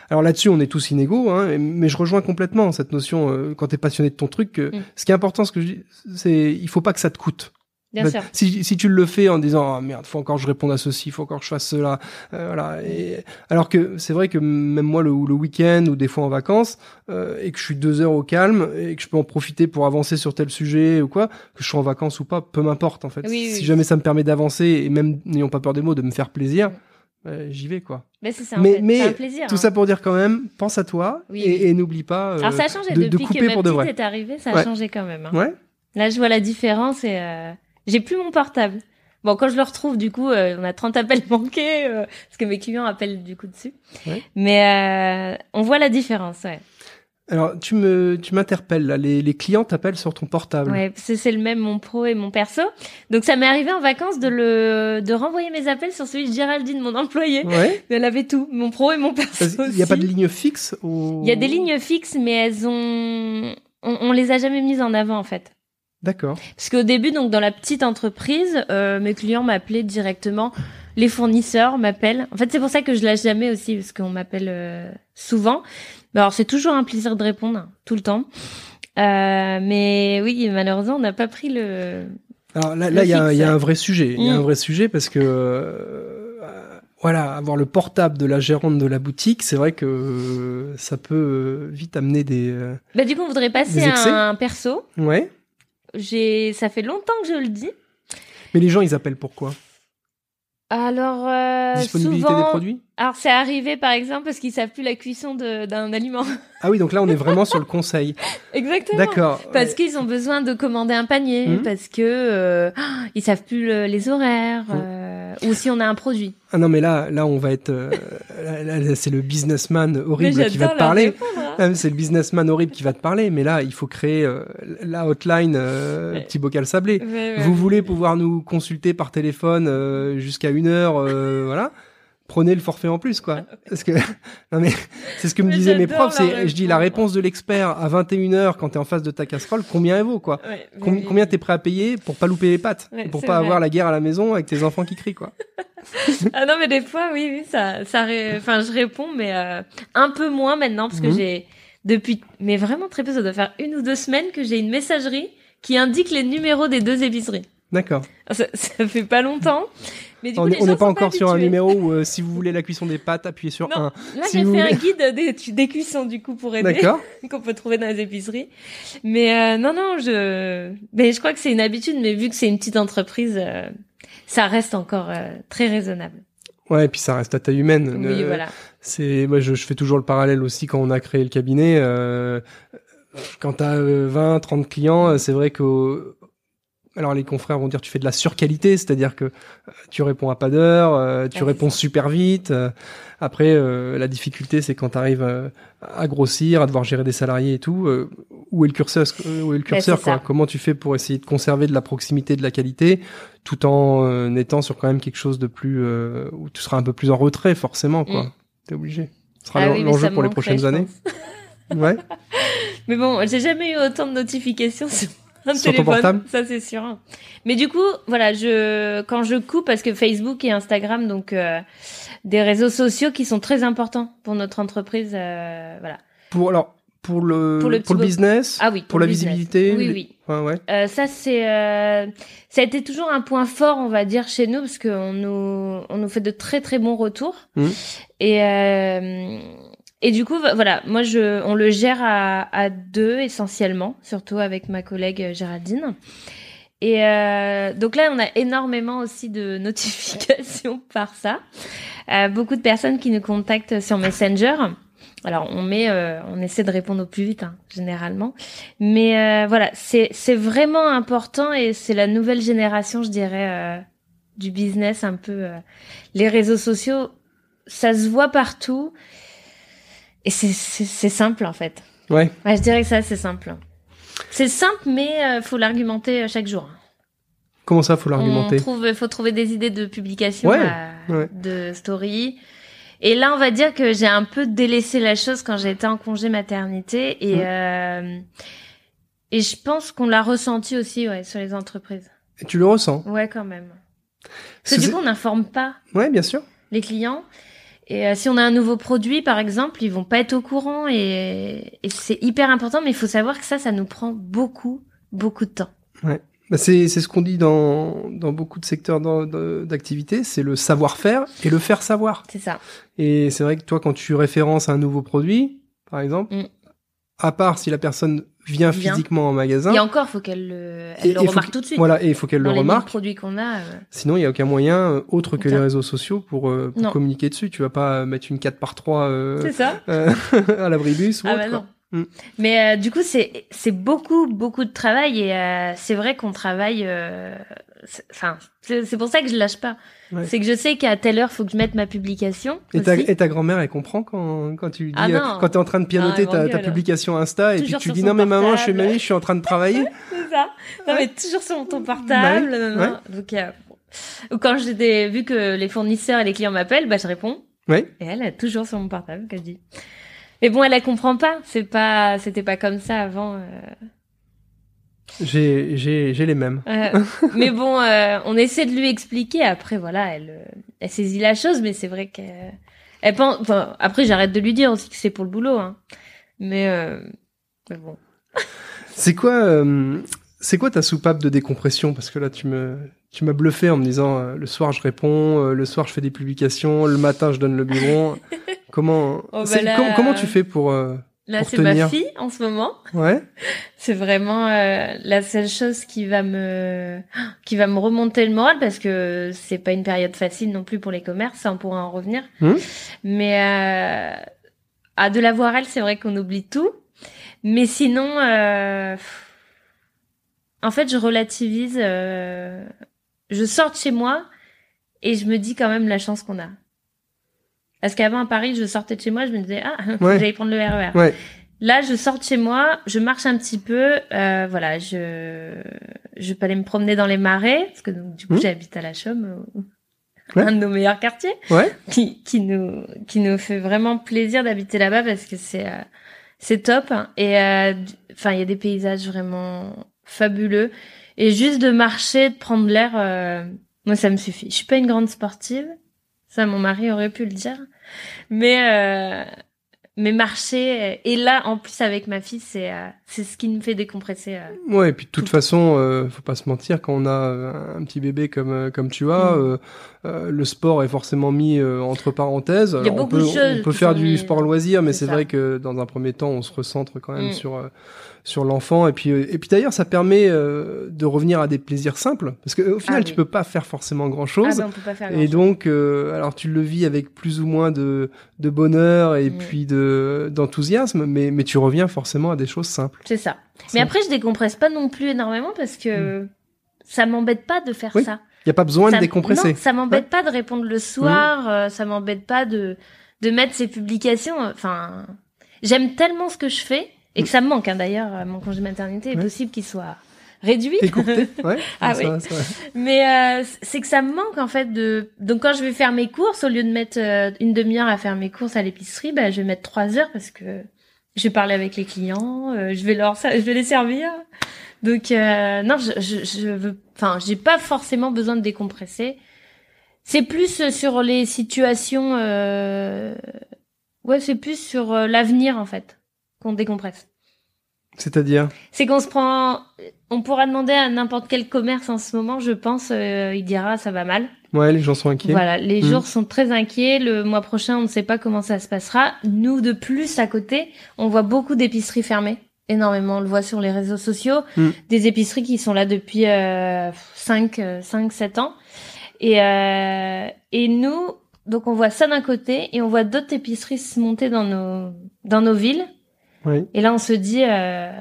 Alors là-dessus, on est tous inégaux, hein, mais je rejoins complètement cette notion, euh, quand tu es passionné de ton truc, que Mm. ce qui est important, ce que je dis, c'est il faut pas que ça te coûte. Bien Bah, sûr. Si, si tu le fais en disant ah merde, faut encore que je réponde à ceci, faut encore que je fasse cela, euh, voilà. Et, alors que c'est vrai que même moi le, le week-end ou des fois en vacances euh, et que je suis deux heures au calme et que je peux en profiter pour avancer sur tel sujet ou quoi, que je sois en vacances ou pas, peu m'importe en fait. Oui, si oui. jamais ça me permet d'avancer et même n'ayons pas peur des mots de me faire plaisir, euh, j'y vais quoi. Mais c'est ça, en mais fait. mais un plaisir. tout hein. ça pour dire quand même, pense à toi Oui, et, oui. et n'oublie pas euh, Alors ça a changé de, de depuis couper que ma pour de petite vrai. est arrivée, ça a Ouais. changé quand même. hein. Ouais. Là, je vois la différence et euh, j'ai plus mon portable. Bon, quand je le retrouve, du coup, euh, on a 30 appels manqués euh, parce que mes clients appellent du coup dessus. Ouais. Mais euh, on voit la différence, ouais. Alors tu me tu m'interpelles là, les, les clients t'appellent sur ton portable. Ouais, c'est le même mon pro et mon perso. Donc ça m'est arrivé en vacances de le de renvoyer mes appels sur celui de Géraldine, mon employé. Ouais. Elle avait tout, mon pro et mon perso. Qu'il n'y a pas de ligne fixe au... Il y a des lignes fixes, mais elles ont on, on les a jamais mises en avant en fait. D'accord. Parce qu'au début, donc dans la petite entreprise, euh, mes clients m'appelaient directement, les fournisseurs m'appellent. En fait, c'est pour ça que je lâche jamais aussi, parce qu'on m'appelle euh, souvent. Mais alors, c'est toujours un plaisir de répondre, tout le temps. Euh, mais oui, malheureusement, on n'a pas pris le Alors là, il y, a un- y a vrai sujet. Il y a Mm. un vrai sujet parce que voilà, avoir le portable de la gérante de la boutique, c'est vrai que euh, ça peut euh, vite amener des. euh, Bah, du coup, on voudrait passer à un perso. Ouais. J'ai, ça fait longtemps que je le dis. Mais les gens, ils appellent pourquoi Alors, euh, Disponibilité souvent, des produits? alors c'est arrivé par exemple parce qu'ils savent plus la cuisson d'un aliment. Ah oui, donc là, on est vraiment sur le conseil. Exactement. D'accord. Parce Ouais. qu'ils ont besoin de commander un panier, Mhm. parce que euh, ils savent plus le- les horaires, Mhm. euh, ou si on a un produit. Ah non, mais là, là, on va être. euh, c'est le businessman horrible qui va te parler. répondre, hein. C'est le businessman horrible qui va te parler. Mais là, il faut créer euh, la hotline euh, Ouais. petit bocal sablé. Ouais, ouais. Vous voulez pouvoir nous consulter par téléphone euh, jusqu'à une heure, euh, voilà. Prenez le forfait en plus, quoi. Parce que non mais c'est ce que me Mais disaient mes profs. C'est, je dis la réponse de l'expert à 21 h quand t'es en face de ta casserole, combien elle vaut, quoi? Ouais, Com- combien t'es prêt à payer pour pas louper les pattes, Ouais, et pour pas vrai. avoir la guerre à la maison avec tes enfants qui crient, quoi. Ah non, mais des fois, oui, oui, ça, ça, ré- enfin, je réponds, mais euh, un peu moins maintenant parce que Mhm. j'ai depuis, mais vraiment très peu, ça doit faire une ou deux semaines que j'ai une messagerie qui indique les numéros des deux épiceries. D'accord. Ça, ça fait pas longtemps, mais du coup, On n'est pas encore sur un numéro où euh, si vous voulez la cuisson des pâtes, appuyez sur Non. 1. Là, Si j'ai fait voulez- un guide des, des cuissons du coup pour aider. Qu'on peut trouver dans les épiceries. Mais euh, non, non, je, mais je crois que c'est une habitude, mais vu que c'est une petite entreprise, euh, ça reste encore euh, très raisonnable. Ouais, et puis ça reste à taille humaine. Oui, Euh, voilà. C'est, moi, je, je fais toujours le parallèle aussi quand on a créé le cabinet. Euh, quand t'as euh, 20, 30 clients, c'est vrai que, alors les confrères vont dire tu fais de la surqualité, c'est-à-dire que euh, tu réponds à pas d'heure, euh, tu Ouais, réponds super vite. euh, après, euh, la difficulté, c'est quand tu arrives à grossir, à devoir gérer des salariés et tout. euh, où est le curseur Où est le curseur c'est quoi? Comment tu fais pour essayer de conserver de la proximité, de la qualité, tout en euh, étant sur quand même quelque chose de plus euh, où tu seras un peu plus en retrait, forcément, quoi. Mm. T'es obligé. Ce sera Ah oui, l'enjeu pour les prochaines années. Ouais. Mais bon, j'ai jamais eu autant de notifications sur un Sur ton téléphone. portable Ça, c'est sûr. Mais du coup, voilà, je, quand je coupe, parce que Facebook et Instagram, donc, euh, des réseaux sociaux qui sont très importants pour notre entreprise, euh, voilà. Pour alors pour le Pour le business, Ah oui. pour la business. visibilité. Oui, les- oui. Ouais, ouais. Euh, ça c'est euh, ça a été toujours un point fort on va dire chez nous parce qu'on nous on nous fait de très très bons retours Mhm. et euh, et du coup voilà moi je on le gère à, à deux essentiellement surtout avec ma collègue euh, Géraldine et euh, donc là on a énormément aussi de notifications par ça Euh, beaucoup de personnes qui nous contactent sur Messenger alors on met, euh, on essaie de répondre au plus vite, hein, généralement. Mais euh, voilà, c'est vraiment important et c'est la nouvelle génération, je dirais, du business un peu. les réseaux sociaux, ça se voit partout et c'est simple en fait. Ouais. Ouais, je dirais que ça c'est simple. C'est simple, mais euh, faut l'argumenter euh, chaque jour. Comment ça, faut l'argumenter trouve, faut trouver des idées de publication, Ouais, euh, ouais. de story. Et là, on va dire que j'ai un peu délaissé la chose quand j'étais en congé maternité et euh, et je pense qu'on l'a ressenti aussi, ouais, sur les entreprises. Et tu le ressens Ouais, quand même. Parce que du coup, on n'informe pas Ouais, bien sûr. les clients. Et euh, si on a un nouveau produit, par exemple, ils vont pas être au courant et, et c'est hyper important. Mais il faut savoir que ça, ça nous prend beaucoup, beaucoup de temps. Bah, c'est c'est ce qu'on dit dans dans beaucoup de secteurs d'activité, c'est le savoir-faire et le faire savoir. C'est ça. Et c'est vrai que toi, quand tu références un nouveau produit, par exemple, Mm. à part si la personne vient Vient. physiquement en magasin, Et encore, faut qu'elle le, elle et- le et remarque que- tout de suite. Voilà, et il faut qu'elle le les remarque. produits qu'on a. euh, Sinon, il n'y a aucun moyen euh, autre que les réseaux sociaux pour, euh, pour communiquer dessus. Tu vas pas mettre une 4 par 3 euh, C'est ça. euh, à l'abribus ou Ah autre, bah quoi. non. Mm. Mais euh, du coup, c'est c'est beaucoup beaucoup de travail et euh, c'est vrai qu'on travaille. C'est- Enfin, c'est pour ça que je lâche pas. Ouais. C'est que je sais qu'à telle heure, faut que je mette ma publication. Et ta, et ta grand-mère, elle comprend quand, quand tu lui dis, Ah quand t'es en train de pianoter Ah, ta, ta publication Insta, et puis tu dis, non mais maman, je suis mamie, je suis en train de travailler. C'est ça. Non, mais toujours sur ton portable. Ouais, non, non. Donc, euh. Ou quand j'ai des, vu que les fournisseurs et les clients m'appellent, bah, je réponds. Oui. Et elle est toujours sur mon portable, qu'elle dit. Mais bon, elle, elle comprend pas. C'est pas, c'était pas comme ça avant. euh. J'ai, j'ai, j'ai les mêmes. Euh, mais bon, euh, on essaie de lui expliquer. Après, voilà, elle, euh, elle saisit la chose, mais c'est vrai qu'elle elle pense. Enfin, après, j'arrête de lui dire aussi que c'est pour le boulot. Hein. Mais, euh, mais bon. C'est quoi, euh, C'est quoi ta soupape de décompression? Parce que là, tu me, tu m'as bluffé en me disant euh, le soir je réponds, euh, le soir je fais des publications, le matin je donne le biberon. comment, Oh, bah c'est- là, com- comment tu fais pour euh, Là, c'est ma fille en ce moment. Ouais. C'est vraiment euh, la seule chose qui va me qui va me remonter le moral parce que c'est pas une période facile non plus pour les commerces, ça on pourra en revenir. Mhm. Mais euh, à de la voir elle, c'est vrai qu'on oublie tout. Mais sinon, euh, en fait, je relativise. euh, je sors de chez moi et je me dis quand même la chance qu'on a. Parce qu'avant à Paris, je sortais de chez moi, je me disais ah, Ouais. j'aille prendre le RER. Ouais. Là, je sors de chez moi, je marche un petit peu, euh, voilà, je je peux aller me promener dans les marais parce que donc, du coup Mhm. j'habite à la Chaume, euh, Ouais. un de nos meilleurs quartiers, qui qui nous qui nous fait vraiment plaisir d'habiter là-bas parce que c'est euh, c'est top hein. et euh, enfin il y a des paysages vraiment fabuleux et juste de marcher, de prendre l'air, euh, moi ça me suffit. Je suis pas une grande sportive, ça mon mari aurait pu le dire, mais euh, mais marcher euh, et là en plus avec ma fille c'est euh, c'est ce qui me fait décompresser. euh. Ouais, et puis de toute Tout. façon, faut pas se mentir, quand on a un petit bébé comme comme tu as, Mm. Euh, le sport est forcément mis euh, entre parenthèses. Il y a Alors, on beaucoup peut, de choses on peut faire du mis, sport loisir, mais c'est vrai que dans un premier temps, on se recentre quand même Mm. sur euh, sur l'enfant. Et puis euh, et puis d'ailleurs, ça permet euh, de revenir à des plaisirs simples, parce que au final, Ah tu peux pas faire forcément grand Ah chose. ben, on peut pas faire Et donc, euh, alors tu le vis avec plus ou moins de, de bonheur et Mm. puis de d'enthousiasme, mais, mais tu reviens forcément à des choses simples. c'est ça. Mais après je décompresse pas non plus énormément parce que ça m'embête pas de faire Mm. Oui. ça. Il y a pas besoin ça, de décompresser. Non, ça m'embête pas de répondre le soir, euh, ça m'embête pas de de mettre ces publications. Enfin, j'aime tellement ce que je fais et que ça me manque. Hein, D'ailleurs, euh, mon congé maternité est Ouais. possible qu'il soit réduit. Écourté, ouais. Ah oui. ça. Mais euh, c'est que ça me manque en fait de. Donc quand je vais faire mes courses, au lieu de mettre euh, une demi-heure à faire mes courses à l'épicerie, bah, je vais mettre trois heures parce que je vais parler avec les clients, euh, je vais leur, je vais les servir. Donc euh, non, je, je, je veux. Enfin, j'ai pas forcément besoin de décompresser. C'est plus euh, sur les situations. Euh... Ouais, c'est plus sur l'avenir en fait qu'on décompresse. C'est-à-dire? C'est qu'on se prend, on pourra demander à n'importe quel commerce en ce moment, je pense, euh, il dira ça va mal. Ouais, les gens sont inquiets. Voilà, les Mm. jours sont très inquiets. Le mois prochain, on ne sait pas comment ça se passera. Nous, de plus, à côté, on voit beaucoup d'épiceries fermées. Énormément, on le voit sur les réseaux sociaux. Mm. Des épiceries qui sont là depuis euh, 5, 5, 7 ans. Et, euh, et nous, donc on voit ça d'un côté et on voit d'autres épiceries se monter dans nos, dans nos villes. Oui, Et là, on se dit, euh,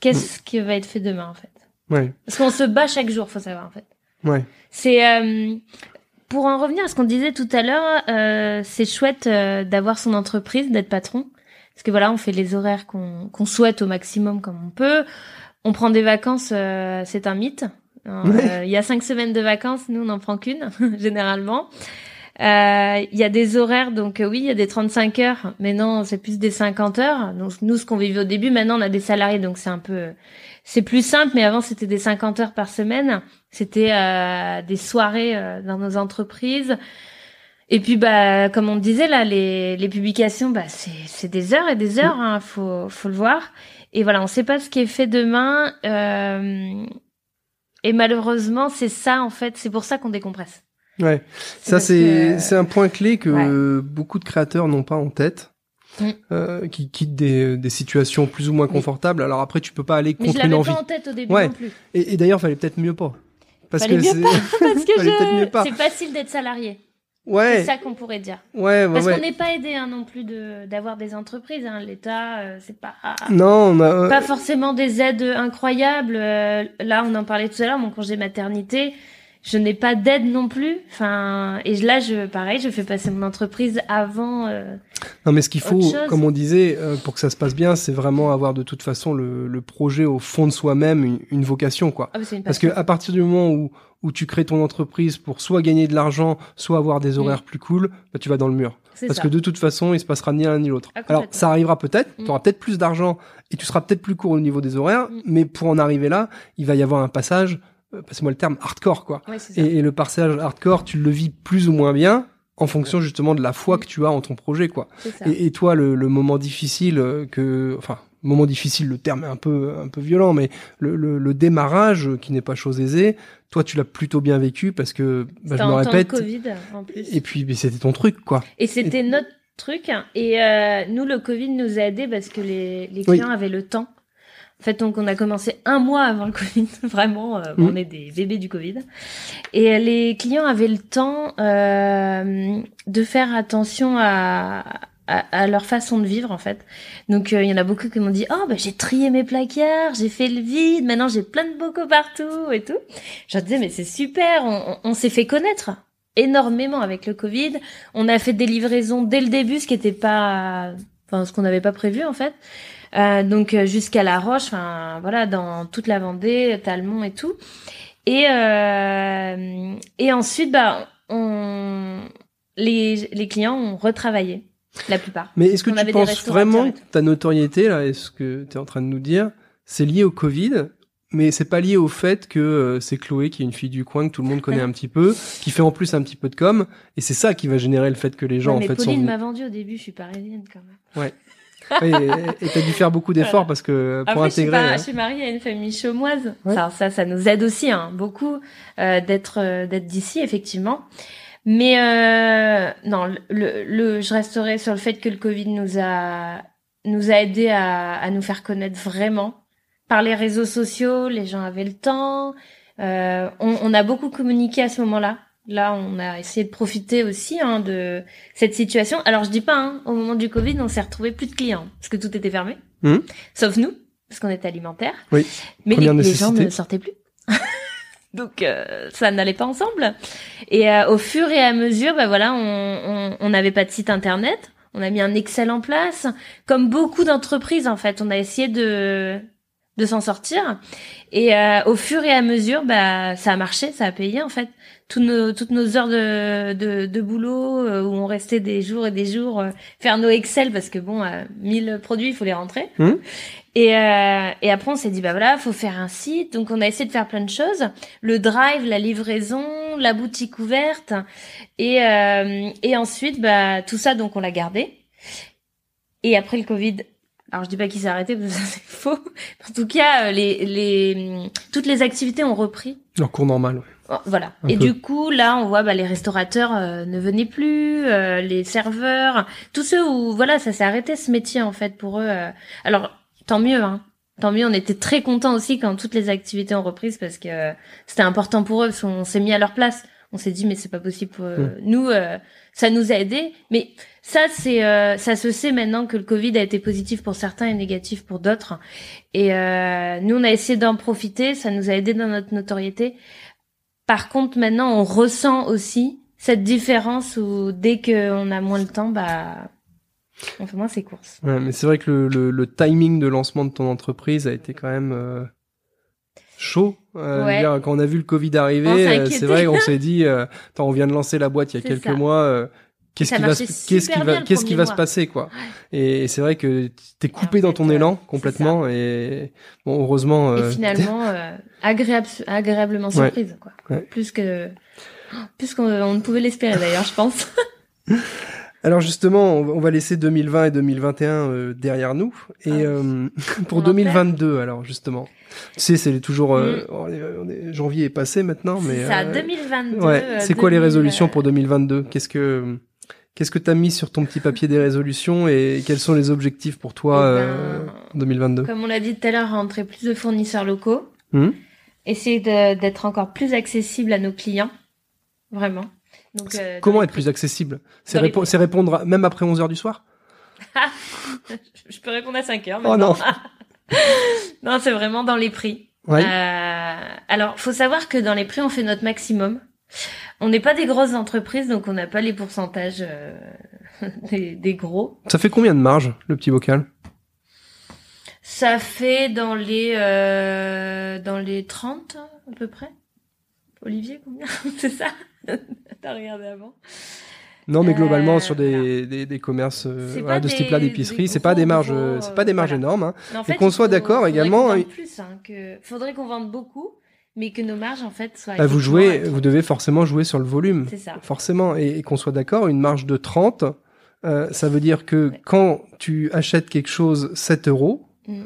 qu'est-ce qui va être fait demain, en fait? Ouais, Parce qu'on se bat chaque jour, faut savoir, en fait. ouais. C'est euh, pour en revenir à ce qu'on disait tout à l'heure, euh, c'est chouette euh, d'avoir son entreprise, d'être patron, parce que voilà, on fait les horaires qu'on qu'on souhaite au maximum comme on peut. On prend des vacances, euh, c'est un mythe. Euh. Il y a cinq semaines de vacances, nous on n'en prend qu'une généralement. Euh, Il y a des horaires, donc euh, oui, il y a des 35 heures, mais non, c'est plus des 50 heures. Donc nous, ce qu'on vivait au début, maintenant on a des salariés, donc c'est un peu, c'est plus simple. Mais avant, c'était des 50 heures par semaine. C'était euh, des soirées dans nos entreprises. Et puis, bah, comme on disait là, les, les publications, bah, c'est c'est des heures et des heures. Hein, faut faut le voir. Et voilà, on sait pas ce qui est fait demain. euh, et malheureusement, c'est ça en fait. C'est pour ça qu'on décompresse. Ouais. Ça, c'est que- c'est un point clé que Ouais. euh, beaucoup de créateurs n'ont pas en tête. Mm. Euh, qui quittent des, des situations plus ou moins Oui. confortables. Alors après, tu peux pas aller Mais je contre une envie. pas en tête au début Ouais. non plus. Et, et d'ailleurs, fallait peut-être mieux pas. Parce Fallait que mieux c'est... Parce que je... pas. c'est facile d'être salarié. C'est ouais, ça qu'on pourrait dire. ouais, Parce ouais. qu'on n'est pas aidé hein, non plus de d'avoir des entreprises. Hein. L'État, euh, c'est pas Non, on a... pas forcément des aides incroyables. Euh, là, on en parlait tout à l'heure, mon congé maternité, je n'ai pas d'aide non plus. Enfin, et là, je, pareil, je fais passer mon entreprise avant. euh, Non, mais ce qu'il faut, comme on disait, euh, pour que ça se passe bien, c'est vraiment avoir de toute façon le, le projet au fond de soi-même, une, une vocation, quoi. Ah, une Parce que à partir du moment où, où tu crées ton entreprise pour soit gagner de l'argent, soit avoir des horaires plus cool, bah, tu vas dans le mur. Parce ça. que de toute façon, il se passera ni l'un ni l'autre. Ah, Alors, ça arrivera peut-être, Mm. tu auras peut-être plus d'argent et tu seras peut-être plus court au niveau des horaires, Mm. mais pour en arriver là, il va y avoir un passage, passez-moi le terme, hardcore, quoi. Ouais. Et, et le passage hardcore, tu le vis plus ou moins bien en fonction justement de la foi que tu as en ton projet, quoi. Et, et toi, le, le moment difficile euh, que, enfin, moment difficile, le terme est un peu un peu violent, mais le, le, le démarrage qui n'est pas chose aisée, toi tu l'as plutôt bien vécu parce que bah, je me temps de répète. Covid, en plus. Et puis c'était ton truc quoi. Et c'était notre truc. hein. Et euh, nous, le Covid nous a aidés parce que les, les Oui. clients avaient le temps. En fait, donc on a commencé un mois avant le Covid. Vraiment, euh, Mhm. on est des bébés du Covid. Et euh, les clients avaient le temps euh, de faire attention à, à, à leur façon de vivre en fait. Donc euh, il y en a beaucoup qui m'ont dit oh bah j'ai trié mes placards, j'ai fait le vide, maintenant j'ai plein de bocaux partout et tout. Je leur disais mais c'est super, on, on- on s'est fait connaître énormément avec le Covid. On a fait des livraisons dès le début, ce qui était pas, enfin ce qu'on n'avait pas prévu en fait. Euh, donc euh, jusqu'à La Roche, enfin voilà, dans toute la Vendée, Talmont et tout. Et euh, et ensuite, bah, on les les clients ont retravaillé la plupart. Mais est-ce que On tu penses vraiment ta notoriété là, est-ce que tu es en train de nous dire, c'est lié au Covid? Mais c'est pas lié au fait que euh, c'est Chloé qui est une fille du coin que tout le monde connaît un petit peu, qui fait en plus un petit peu de com, et c'est ça qui va générer le fait que les gens Ouais, en mais fait Pauline sont m'a vendu au début, je suis parisienne quand même. Ouais, et et t'as dû faire beaucoup d'efforts Voilà. parce que pour Après, je suis, intégrer. pas- hein. je suis mariée à une famille chaumoise. Ouais. Ça, ça, ça nous aide aussi, hein, beaucoup, euh, d'être, euh, d'être d'ici, effectivement. Mais euh, non, le, le, le- je resterai sur le fait que le Covid nous a, nous a aidé à, à nous faire connaître vraiment par les réseaux sociaux. Les gens avaient le temps. Euh, on, on a beaucoup communiqué à ce moment-là. Là, on a essayé de profiter aussi hein, de cette situation. Alors, je dis pas, hein, au moment du Covid, on s'est retrouvé plus de clients parce que tout était fermé, Mhm. sauf nous, parce qu'on était alimentaire. Oui. Mais les, gens ne sortaient plus. Donc euh, ça n'allait pas ensemble. Et euh, au fur et à mesure, bah voilà, on on- on n'avait pas de site internet. On a mis un Excel en place. Comme beaucoup d'entreprises, en fait, on a essayé de de s'en sortir. Et euh, au fur et à mesure, bah ça a marché, ça a payé en fait. Tous nos, toutes nos heures de, de, de boulot euh, où on restait des jours et des jours euh, faire nos Excel parce que bon, euh, 1000 produits, il faut les rentrer. Mhm. Et, euh, et après, on s'est dit, bah voilà, faut faire un site. Donc, on a essayé de faire plein de choses. Le drive, la livraison, la boutique ouverte. Et, euh, et ensuite, bah, tout ça, donc, on l'a gardé. Et après le Covid, alors je dis pas qu'il s'est arrêté parce que c'est faux. En tout cas, euh, les, les, toutes les activités ont repris. Leur cours normal. ouais. Oh, Voilà. Un et peu. du coup, là, on voit bah, les restaurateurs euh, ne venaient plus, euh, les serveurs, tous ceux où voilà, ça s'est arrêté ce métier en fait pour eux. euh. Alors, tant mieux, hein. Tant mieux. On était très contents aussi quand toutes les activités ont repris parce que c'était important pour eux parce qu'on s'est mis à leur place. On s'est dit mais c'est pas possible. pour, euh, Mm. Nous, euh, ça nous a aidés. Mais ça, c'est euh, ça se sait maintenant que le Covid a été positif pour certains et négatif pour d'autres. Et euh, nous, on a essayé d'en profiter. Ça nous a aidé dans notre notoriété. Par contre, maintenant, on ressent aussi cette différence où dès qu'on a moins le temps, bah, on fait moins ses courses. Ouais, mais c'est vrai que le, le, le timing de lancement de ton entreprise a été quand même euh, chaud. Euh, Ouais. dire, quand on a vu le Covid arriver, euh, c'est vrai qu'on s'est dit, euh, attends, on vient de lancer la boîte il y a quelques ça. mois. euh, Qu'est-ce qui va, qu'est-ce qui va, qu'est-ce qui va se passer quoi Et c'est vrai que t'es coupé dans ton élan complètement et bon heureusement. Et finalement, agréable, agréablement Ouais. surprise, quoi. Ouais. Plus que, plus qu'on on ne pouvait l'espérer d'ailleurs, je pense. Alors justement, on va- laisser 2020 et 2021 euh, derrière nous. Et Ah oui. euh, pour On en 2022, alors justement, tu sais, c'est toujours euh, Mm. janvier est passé maintenant, mais C'est ça, euh, 2022. ouais. euh, C'est quoi les 2000, résolutions pour 2022 Qu'est-ce que qu'est-ce que t'as mis sur ton petit papier des résolutions et quels sont les objectifs pour toi Eh ben, euh, en 2022 Comme on l'a dit tout à l'heure, rentrer plus de fournisseurs locaux. Hmm? Essayer d'être encore plus accessible à nos clients. Vraiment. Donc, euh, Comment être plus accessible? C'est répo- répondre même après 11 heures du soir? Je peux répondre à 5 heures. Oh non. non, c'est vraiment dans les prix. Ouais. Euh, alors, faut savoir que dans les prix, on fait notre maximum. On n'est pas des grosses entreprises, donc on n'a pas les pourcentages euh, des, des gros. Ça fait combien de marge le petit bocal Ça fait dans les euh, dans les 30 à peu près. Olivier, combien? C'est ça? T'as regardé avant Non, mais Euh, globalement sur des, voilà. des, des commerces euh, voilà, de ce type-là d'épicerie, des c'est pas des marges, euh, c'est pas des marges voilà. énormes. hein. Et qu'on soit d'accord faudrait également, qu'on plus, hein, que faudrait qu'on vende beaucoup, mais que nos marges en fait soient. Ah, vous jouez, vous devez forcément jouer sur le volume. C'est ça. Forcément, et, et qu'on soit d'accord, une marge de 30, euh, ça veut dire que Ouais. quand tu achètes quelque chose 7 euros, Mm.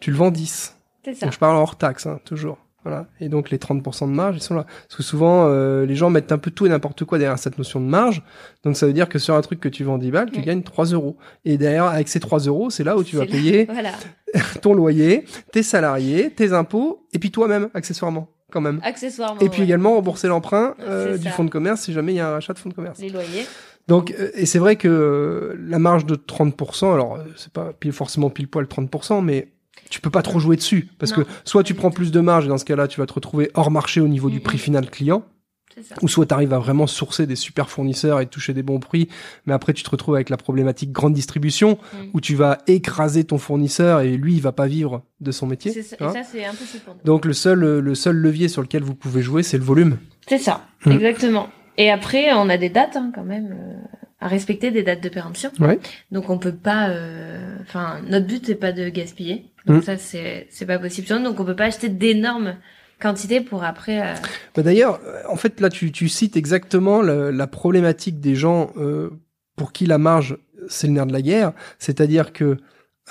tu le vends 10. C'est ça. Donc je parle hors taxe, hein, toujours. Voilà. Et donc les 30% de marge, ils sont là. Parce que souvent, euh, les gens mettent un peu tout et n'importe quoi derrière cette notion de marge. Donc ça veut dire que sur un truc que tu vends 10 balles, tu gagnes 3 euros. Et derrière, avec ces 3 euros, c'est là où tu vas là. payer Voilà. ton loyer, tes salariés, tes impôts, et puis toi-même, accessoirement, quand même. Accessoirement. Et puis ouais. également rembourser l'emprunt euh, du fonds de commerce si jamais il y a un rachat de fonds de commerce. Les loyers. Donc, euh, et c'est vrai que euh, la marge de 30%, alors euh, c'est pas pile, forcément pile poil 30%, mais tu peux pas trop jouer dessus. Parce Non. que soit tu prends plus de marge, et dans ce cas-là, tu vas te retrouver hors marché au niveau du prix final client, ça. ou soit tu arrives à vraiment sourcer des super fournisseurs et toucher des bons prix, mais après tu te retrouves avec la problématique grande distribution, Mm. où tu vas écraser ton fournisseur et lui, il va pas vivre de son métier. Ça. hein. Et ça, c'est. Donc le seul, le seul levier sur lequel vous pouvez jouer, c'est le volume. C'est ça, Mm. exactement. Et après, on a des dates hein, quand même euh, à respecter, des dates de péremption. Ouais. Donc on peut pas. euh, Enfin, notre but c'est pas de gaspiller. Donc Mm. ça c'est c'est pas possible. Donc on peut pas acheter d'énormes quantités pour après. euh, Bah D'ailleurs, en fait, là, tu, tu cites exactement la, la problématique des gens euh, pour qui la marge, c'est le nerf de la guerre. C'est-à-dire que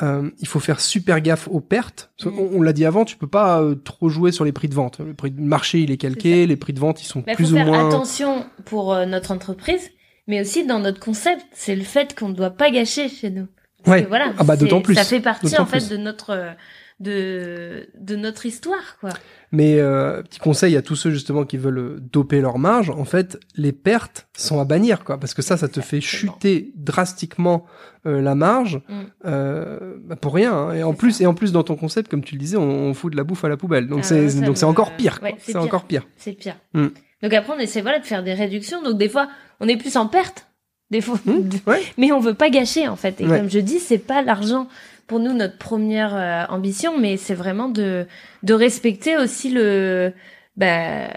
euh, il faut faire super gaffe aux pertes. Parce que Mm. On, on l'a dit avant, tu peux pas euh, trop jouer sur les prix de vente. Le prix de marché, il est calqué, les prix de vente, ils sont plus faut ou faire moins. attention pour euh, notre entreprise, mais aussi dans notre concept, c'est le fait qu'on ne doit pas gâcher chez nous. Parce Ouais. que voilà, Ah bah, d'autant plus. Ça fait partie en fait plus. de notre de de notre histoire quoi. Mais euh, petit conseil à tous ceux justement qui veulent euh, doper leur marge, en fait, les pertes sont à bannir, quoi, parce que ça, ça te fait chuter drastiquement euh, la marge Mm. euh, bah, pour rien. hein. Et en plus, ça. et en plus dans ton concept, comme tu le disais, on, on fout de la bouffe à la poubelle. Donc Ah, c'est donc c'est encore pire. Ouais, c'est encore pire. C'est pire. Mm. Donc après, on essaie voilà de faire des réductions. Donc des fois, on est plus en perte, des fois, Mm. Ouais. mais on veut pas gâcher en fait. Et Ouais. comme je dis, c'est pas l'argent pour nous notre première euh, ambition, mais c'est vraiment de de respecter aussi le bah,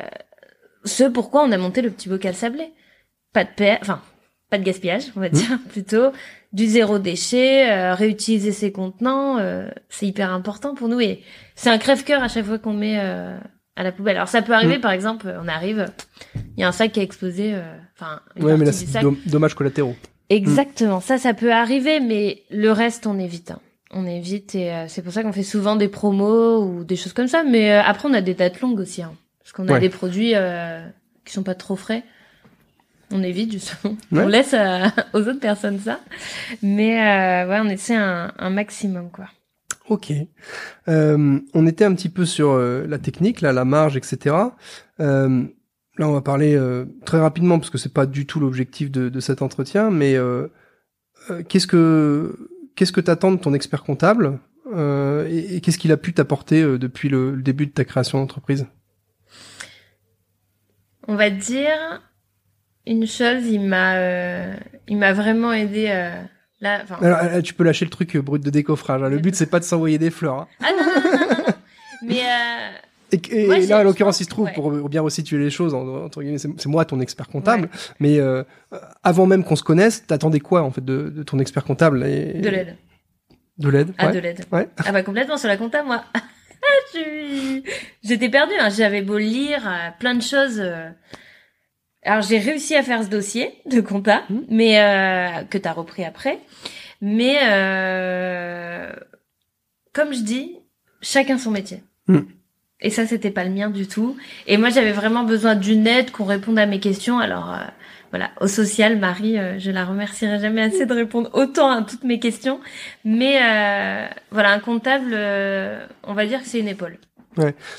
ce pourquoi on a monté le petit bocal sablé. Pas de paix, enfin pas de gaspillage, on va Mm. dire plutôt du zéro déchet, euh, réutiliser ses contenants, euh, c'est hyper important pour nous et c'est un crève-cœur à chaque fois qu'on met euh, à la poubelle. Alors ça peut arriver, Mm. par exemple, on arrive, il y a un sac qui a explosé, euh, enfin Ouais, mais là c'est sac. dom- dommages collatéraux. Exactement, ça, ça peut arriver, mais le reste, on évite. hein. On évite et euh, c'est pour ça qu'on fait souvent des promos ou des choses comme ça. Mais euh, après, on a des dates longues aussi, hein, parce qu'on a Ouais. des produits euh, qui sont pas trop frais. On évite justement. Ouais. On laisse euh, aux autres personnes ça. Mais ouais, on essaie un, un maximum, quoi. Ok. On était un petit peu sur la technique, là, la marge, etc. Là, on va parler euh, très rapidement parce que c'est pas du tout l'objectif de, de cet entretien. Mais euh, euh, qu'est-ce que qu'est-ce que t'attends de ton expert comptable euh, et, et qu'est-ce qu'il a pu t'apporter euh, depuis le, le début de ta création d'entreprise? On va dire une chose, il m'a, euh, il m'a vraiment aidé. euh, là, Alors, tu peux lâcher le truc brut de décoffrage. hein. Le but c'est pas de s'envoyer des fleurs. hein. ah non, non, non, non, non. Mais Et, et là, en l'occurrence, il se trouve, ouais. pour bien resituer les choses, en- entre guillemets, c'est moi ton expert comptable, mais euh, avant même qu'on se connaisse, t'attendais quoi, en fait, de, de ton expert comptable et... de l'aide. De l'aide, Ah, de l'aide. Ouais. Ah bah complètement sur la compta, moi. J'étais perdue, hein. j'avais beau lire euh, plein de choses. euh. Alors j'ai réussi à faire ce dossier de compta, Mhm. mais euh, que t'as repris après. Mais euh, comme je dis, chacun son métier. Mhm. Et ça, c'était pas le mien du tout. Et moi, j'avais vraiment besoin d'une aide, qu'on réponde à mes questions. Alors, euh, voilà, au social, Marie, euh, je la remercierai jamais assez de répondre autant à toutes mes questions. Mais euh, voilà, un comptable, euh, on va dire que c'est une épaule.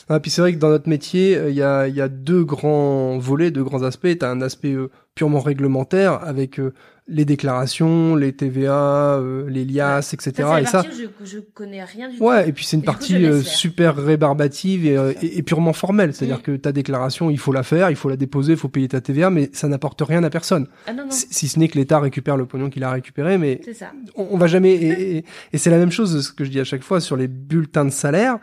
Ah, puis c'est vrai que dans notre métier, euh, il y, a, y a deux grands volets, deux grands aspects. T'as un aspect euh, purement réglementaire avec les déclarations, les TVA, euh, les liasses, etc. Ça, et ça, je, je connais rien du tout. Ouais, et puis c'est une Et coup, partie laisse euh, super rébarbative et, euh, et- et purement formelle. C'est-à-dire Mm. que ta déclaration, il faut la faire, il faut la déposer, il faut payer ta TVA, mais ça n'apporte rien à personne. Ah non, non, Si, ce n'est que l'État récupère le pognon qu'il a récupéré, mais on, on va jamais. Et, et- et c'est la même chose, ce que je dis à chaque fois sur les bulletins de salaire.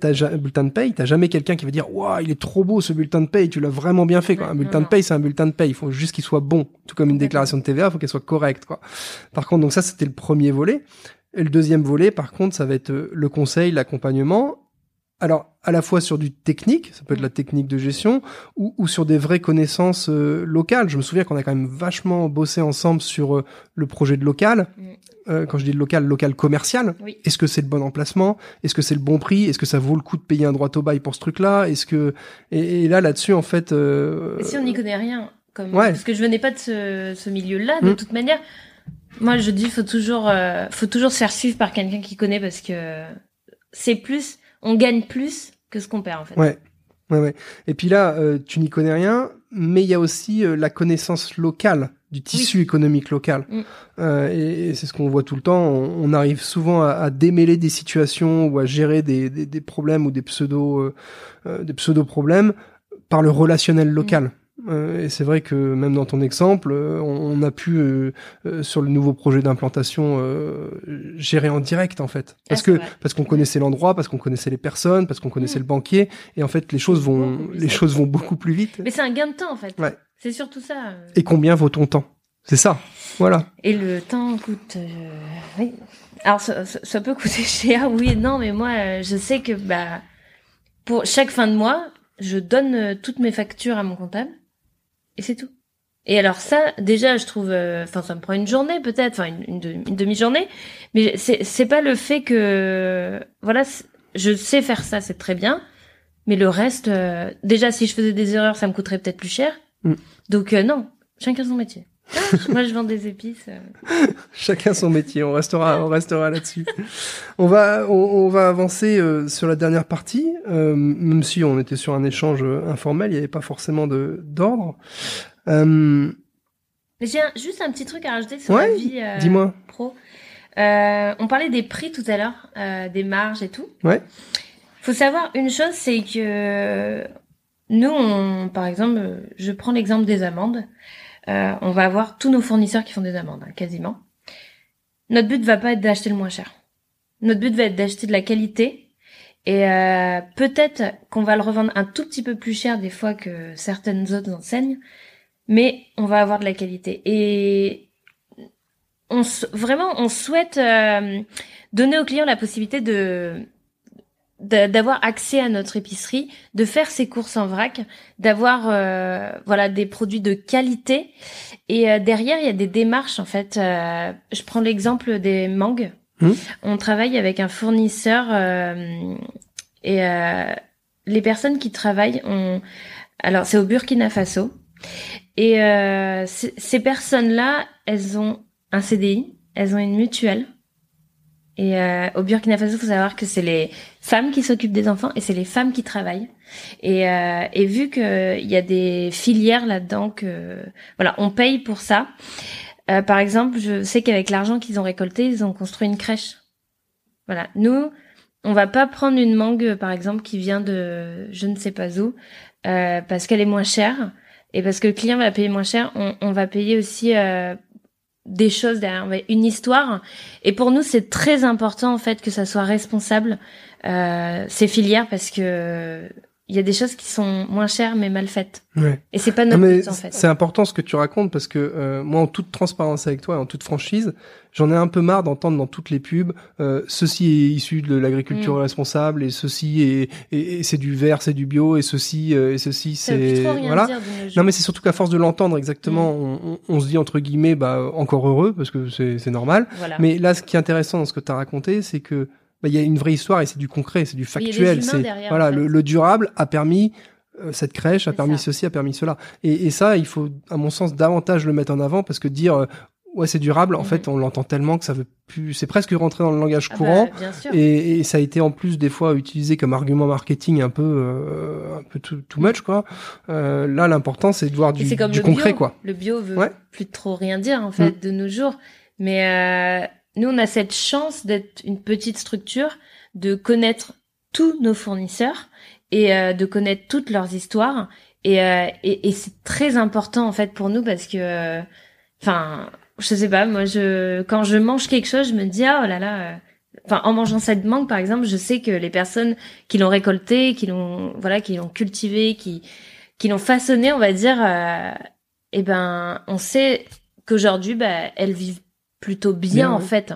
T'as, ja- bulletin de paye, t'as jamais quelqu'un qui va dire Waouh, il est trop beau ce bulletin de paye, tu l'as vraiment bien fait. Quoi. Un bulletin de paye, c'est un bulletin de paye. Il faut juste qu'il soit bon. Tout comme une déclaration de TVA, il faut qu'elle soit correcte. Quoi. Par contre, donc ça, c'était le premier volet. Et le deuxième volet, par contre, ça va être euh, le conseil, l'accompagnement. Alors, à la fois sur du technique, ça peut être la technique de gestion, ou, ou sur des vraies connaissances euh, locales. Je me souviens qu'on a quand même vachement bossé ensemble sur euh, le projet de local. Mm. euh, quand je dis local, local commercial. Oui. Est-ce que c'est le bon emplacement? Est-ce que c'est le bon prix? Est-ce que ça vaut le coup de payer un droit au bail pour ce truc-là? Est-ce que et, et là là-dessus en fait, euh, Et si on n'y connaît rien, comme Ouais. parce que je venais pas de ce, ce milieu-là, de Mm. toute manière. Moi, je dis, faut toujours, euh, faut toujours se faire suivre par quelqu'un qui connaît parce que c'est plus, on gagne plus que ce qu'on perd en fait. Ouais. Ouais, ouais. Et puis là, euh, tu n'y connais rien, mais il y a aussi euh, la connaissance locale du tissu économique local. Mm. Euh, et, et c'est ce qu'on voit tout le temps. On, on arrive souvent à, à démêler des situations ou à gérer des, des, des problèmes ou des pseudo des pseudo problèmes par le relationnel local. Euh, et c'est vrai que même dans ton exemple, euh, on, on a pu euh, euh, sur le nouveau projet d'implantation euh, gérer en direct en fait, parce Ah, que vrai. parce qu'on connaissait l'endroit, parce qu'on connaissait les personnes, parce qu'on connaissait Mm. le banquier, et en fait les choses vont les choses vont beaucoup plus vite. Mais c'est un gain de temps en fait. Ouais. C'est surtout ça. Et combien vaut ton temps? C'est ça. Voilà. Et le temps coûte. euh, oui. Alors ça, ça- peut coûter cher, oui et non, mais moi, je sais que bah pour chaque fin de mois, je donne toutes mes factures à mon comptable et c'est tout. Et alors ça, déjà, je trouve, euh, enfin, ça me prend une journée peut-être, enfin une, une, de- une demi-journée, mais c'est c'est pas le fait que, voilà, je sais faire ça, c'est très bien, mais le reste, euh, déjà, si je faisais des erreurs, ça me coûterait peut-être plus cher. Mm. Donc euh, non, chacun son métier. Moi, je vends des épices. euh. Chacun son métier. On restera, on restera là-dessus. On va, on, on va avancer euh, sur la dernière partie, euh, même si on était sur un échange euh, informel, il n'y avait pas forcément de d'ordre. Euh, j'ai juste un petit truc à rajouter sur Ouais, la vie euh, Dis-moi. pro. Euh, on parlait des prix tout à l'heure, euh, des marges et tout. Ouais. Faut savoir une chose, c'est que nous, on, par exemple, je prends l'exemple des amendes. Euh, on va avoir tous nos fournisseurs qui font des amendes, hein, quasiment. Notre but va pas être d'acheter le moins cher. Notre but va être d'acheter de la qualité. Et euh, peut-être qu'on va le revendre un tout petit peu plus cher des fois que certaines autres enseignes, mais on va avoir de la qualité. Et on vraiment, on souhaite euh, donner aux clients la possibilité de- d'avoir accès à notre épicerie, de faire ses courses en vrac, d'avoir euh, voilà des produits de qualité. Et euh, derrière, il y a des démarches en fait. Euh, je prends l'exemple des mangues. Mhm. On travaille avec un fournisseur euh, et euh, les personnes qui travaillent ont alors c'est au Burkina Faso et euh, ces personnes-là, elles ont un CDI, elles ont une mutuelle. Et euh, au Burkina Faso, il faut savoir que c'est les femmes qui s'occupent des enfants et c'est les femmes qui travaillent. Et, euh, et vu qu'il y a des filières là-dedans, que voilà, on paye pour ça. Euh, par exemple, je sais qu'avec l'argent qu'ils ont récolté, ils ont construit une crèche. Voilà, nous, on va pas prendre une mangue, par exemple, qui vient de je ne sais pas où, euh, parce qu'elle est moins chère et parce que le client va payer moins cher. On, on va payer aussi euh, des choses derrière, une histoire. Et pour nous, c'est très important en fait que ça soit responsable euh, ces filières parce que il y a des choses qui sont moins chères mais mal faites. Ouais. Et c'est pas notre but en fait. c'est important ce que tu racontes parce que euh, moi, en toute transparence avec toi, et en toute franchise, j'en ai un peu marre d'entendre dans toutes les pubs euh, ceci est issu de l'agriculture Mm. responsable et ceci est, et, et c'est du vert, c'est du bio et ceci euh, et ceci c'est voilà. dire. Non mais c'est surtout qu'à force de l'entendre exactement, Mm. on, on- on se dit entre guillemets bah encore heureux parce que c'est c'est normal. Voilà. Mais là, ce qui est intéressant dans ce que tu as raconté, c'est que bah, il y a une vraie histoire et c'est du concret, c'est du factuel. C'est voilà, en fait. le, le durable a permis euh, cette crèche, a permis ça. ceci, a permis cela. Et, et ça, il faut, à mon sens, davantage le mettre en avant parce que dire euh, ouais c'est durable, en fait, on l'entend tellement que ça veut plus, c'est presque rentrer dans le langage Ah bah, courant. bien sûr. Et, et ça a été en plus des fois utilisé comme argument marketing un peu, euh, un peu too, too much quoi. Euh, là, l'important c'est de voir du, comme du le concret bio. quoi. Le bio veut Ouais. plus trop rien dire en fait de nos jours. Mais euh, nous, on a cette chance d'être une petite structure, de connaître tous nos fournisseurs et euh, de connaître toutes leurs histoires. Et, euh, et, et c'est très important en fait pour nous parce que, euh, enfin, je sais pas, moi, je quand je mange quelque chose, je me dis ah oh là là. euh, en mangeant cette mangue, par exemple, je sais que les personnes qui l'ont récoltée, qui l'ont, voilà, qui l'ont cultivée, qui, qui l'ont façonnée, on va dire, euh, eh ben, on sait qu'aujourd'hui, bah, elles vivent plutôt bien, Bien, en oui. fait.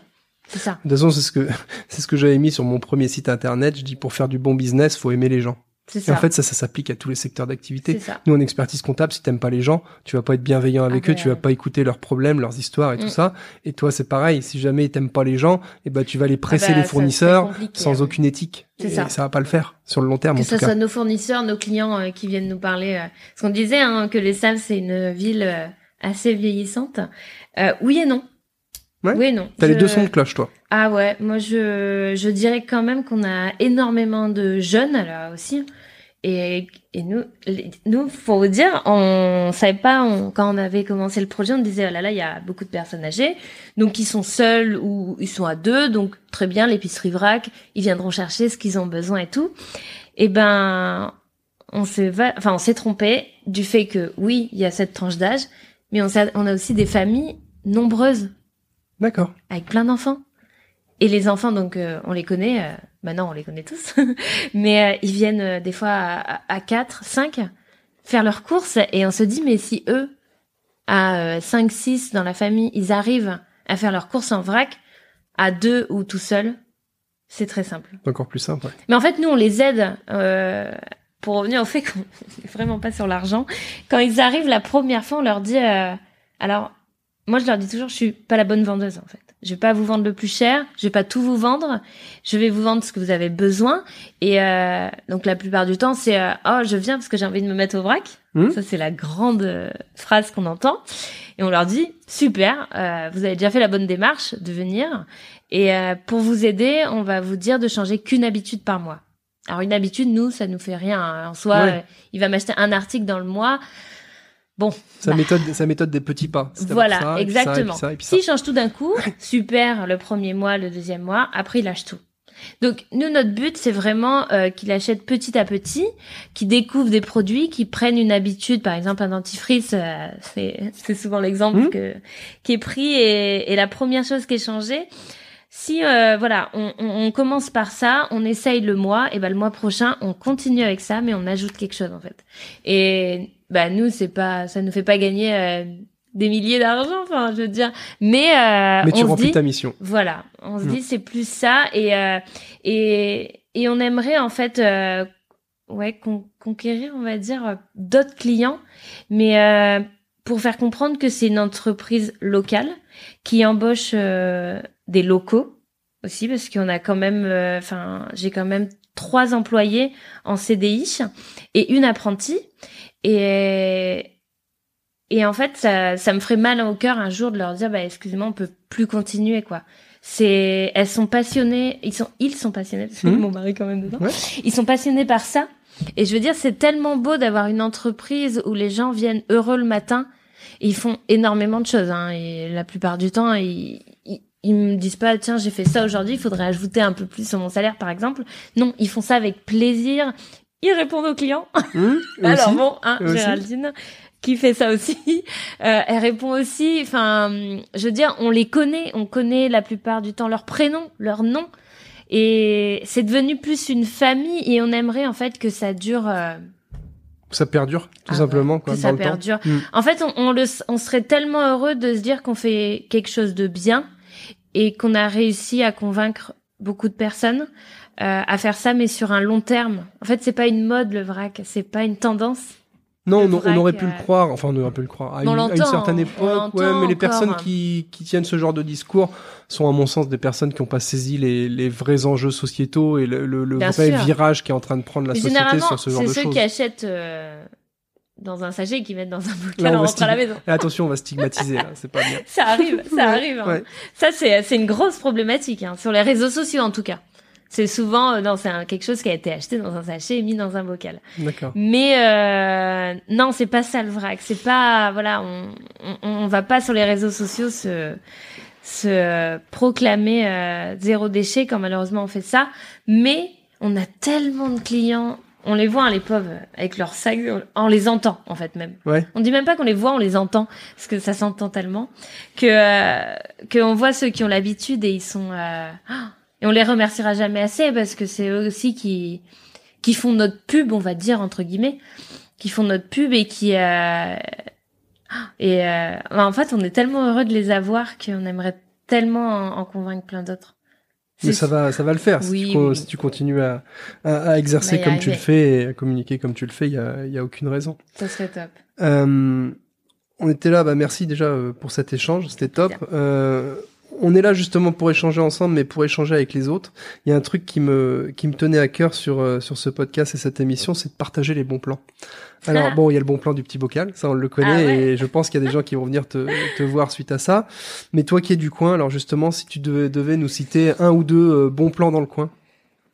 C'est ça. De toute façon, c'est ce que c'est ce que j'avais mis sur mon premier site internet. Je dis pour faire du bon business, faut aimer les gens. C'est Et ça. en fait, ça, ça s'applique à tous les secteurs d'activité. c'est ça. Nous, en expertise comptable, si t'aimes pas les gens, tu vas pas être bienveillant avec Ah eux, ben, tu vas pas écouter leurs problèmes, leurs histoires et tout Mm. ça. Et toi, c'est pareil. Si jamais t'aimes pas les gens, et ben, tu vas les presser bah, les ça, c'est fournisseurs sans aucune éthique. C'est Et ça. ça va pas le faire sur le long terme, que ce soit nos fournisseurs, nos clients euh, qui viennent nous parler. Euh, parce qu'on disait hein, que les Sables, c'est une ville euh, assez vieillissante. Euh, oui et non. Ouais. Oui non. T'as les deux sons de cloche, toi. Ah ouais, moi je, je dirais quand même qu'on a énormément de jeunes là aussi. Et, et nous, les- nous, faut vous dire, on savait pas, on- quand on avait commencé le projet, on disait, oh là là, il y a beaucoup de personnes âgées, donc ils sont seuls ou ils sont à deux, donc très bien, l'épicerie vrac, ils viendront chercher ce qu'ils ont besoin et tout. Et ben, on s'est, enfin, on s'est trompé du fait que oui, il y a cette tranche d'âge, mais on a aussi des familles nombreuses D'accord. avec plein d'enfants. Et les enfants, donc, euh, on les connaît, euh, maintenant on les connaît tous, mais euh, ils viennent euh, des fois à, à, à 4, 5 faire leurs courses et on se dit, mais si eux, à 5, 6 dans la famille, ils arrivent à faire leurs courses en vrac, à deux ou tout seul, c'est très simple. C'est encore plus simple. ouais. Mais en fait, nous, on les aide. Euh, pour revenir au fait qu'on n'est vraiment pas sur l'argent. Quand ils arrivent la première fois, on leur dit. euh, alors, moi, je leur dis toujours, je suis pas la bonne vendeuse en fait. Je vais pas vous vendre le plus cher. Je vais pas tout vous vendre. Je vais vous vendre ce que vous avez besoin. Et euh, donc, la plupart du temps, c'est euh, oh, je viens parce que j'ai envie de me mettre au vrac. Hmm. Ça, c'est la grande euh, phrase qu'on entend. Et on leur dit super, euh, vous avez déjà fait la bonne démarche de venir. Et euh, pour vous aider, on va vous dire de changer qu'une habitude par mois. Alors une habitude, nous, ça nous fait rien. hein. En soi, Ouais. il va m'acheter un article dans le mois. Sa Bah. méthode, sa méthode des petits pas. Voilà, ça, exactement. S'il change tout d'un coup, super, le premier mois, le deuxième mois, après il lâche tout. Donc nous, notre but, c'est vraiment euh, qu'il achète petit à petit, qu'il découvre des produits, qu'il prenne une habitude, par exemple un dentifrice, euh, c'est c'est souvent l'exemple Mhm. que qui est pris et, et la première chose qui est changée. Si euh, voilà, on, on, on commence par ça, on essaye le mois, et ben le mois prochain, on continue avec ça, mais on ajoute quelque chose en fait. Et bah nous, c'est pas, ça nous fait pas gagner euh, des milliers d'argent, enfin je veux dire, mais euh, Mais tu on se remplis dit, ta mission. voilà, on se Mm. dit c'est plus ça et euh, et et on aimerait en fait euh, ouais con- conquérir on va dire euh, d'autres clients mais euh, pour faire comprendre que c'est une entreprise locale qui embauche euh, des locaux aussi parce qu'on a quand même euh, enfin j'ai quand même trois employés en CDI et une apprentie et et en fait ça ça me ferait mal au cœur un jour de leur dire bah excusez-moi on peut plus continuer quoi. C'est elles sont passionnées ils sont ils sont passionnés parce que Mhm. mon mari quand même dedans. Ouais. ils sont passionnés par ça. Et je veux dire c'est tellement beau d'avoir une entreprise où les gens viennent heureux le matin. Et ils font énormément de choses hein, et la plupart du temps ils, ils ils me disent pas tiens j'ai fait ça aujourd'hui il faudrait ajouter un peu plus sur mon salaire par exemple. Non ils font ça avec plaisir ils répondent aux clients eux alors bon, hein. Géraldine, qui fait ça aussi, euh, elle répond aussi. Enfin, je veux dire, on les connaît, on connaît la plupart du temps leur prénom, leur nom, et c'est devenu plus une famille. Et on aimerait en fait que ça dure. euh, Ça perdure, tout ah simplement, ouais, quoi, que dans ça le temps. perdure. Mm. En fait, on, on le, on serait tellement heureux de se dire qu'on fait quelque chose de bien et qu'on a réussi à convaincre beaucoup de personnes euh, à faire ça, mais sur un long terme. En fait, c'est pas une mode le vrac, c'est pas une tendance. Non, on, on vrac, aurait pu euh, le croire, enfin on aurait pu le croire, à, une, à une l'entend, certaine époque, ouais, mais les personnes qui, qui tiennent ce genre de discours sont à mon sens des personnes qui n'ont pas saisi les, les vrais enjeux sociétaux et le, le, le Bien vrai sûr. virage qui est en train de prendre la Mais société sur ce genre c'est de ceux choses. qui achètent euh, dans un sachet et qui mettent dans un bocal on en rentrant à la maison. Et attention, on va stigmatiser, là, c'est pas bien. Ça arrive, ça Ouais, arrive. hein. ouais. Ça, c'est c'est une grosse problématique hein, sur les réseaux sociaux en tout cas. C'est souvent euh, non, c'est un- quelque chose qui a été acheté dans un sachet et mis dans un bocal. D'accord. Mais euh, non, c'est pas ça le vrac. C'est pas voilà, on, on on va pas sur les réseaux sociaux se se euh, proclamer euh, zéro déchet quand malheureusement on fait ça. Mais on a tellement de clients, on les voit hein, les pauvres avec leurs sacs, on les entend en fait même. Ouais. On dit même pas qu'on les voit, on les entend parce que ça s'entend tellement que euh, qu'on voit ceux qui ont l'habitude et ils sont euh, ah, et on les remerciera jamais assez parce que c'est eux aussi qui qui font notre pub, on va dire entre guillemets, qui font notre pub et qui euh, et euh, bah, en fait on est tellement heureux de les avoir qu'on aimerait tellement en, en convaincre plein d'autres. Mais ça va, ça va le faire. si, Oui, tu, con- oui. si tu continues à, à, à exercer comme tu le fais et à communiquer comme tu le fais, il y a, y a aucune raison. Ça serait top. Euh, on était là, bah merci déjà euh, pour cet échange, c'était top. Euh, on est là justement pour échanger ensemble, mais pour échanger avec les autres. Il y a un truc qui me qui me tenait à cœur sur euh, sur ce podcast et cette émission, c'est de partager les bons plans. Alors Ah. bon, il y a le bon plan du petit bocal, ça on le connaît, Ah ouais. et je pense qu'il y a des gens qui vont venir te, te voir suite à ça. Mais toi qui es du coin, alors justement, si tu devais, devais nous citer un ou deux euh, bons plans dans le coin,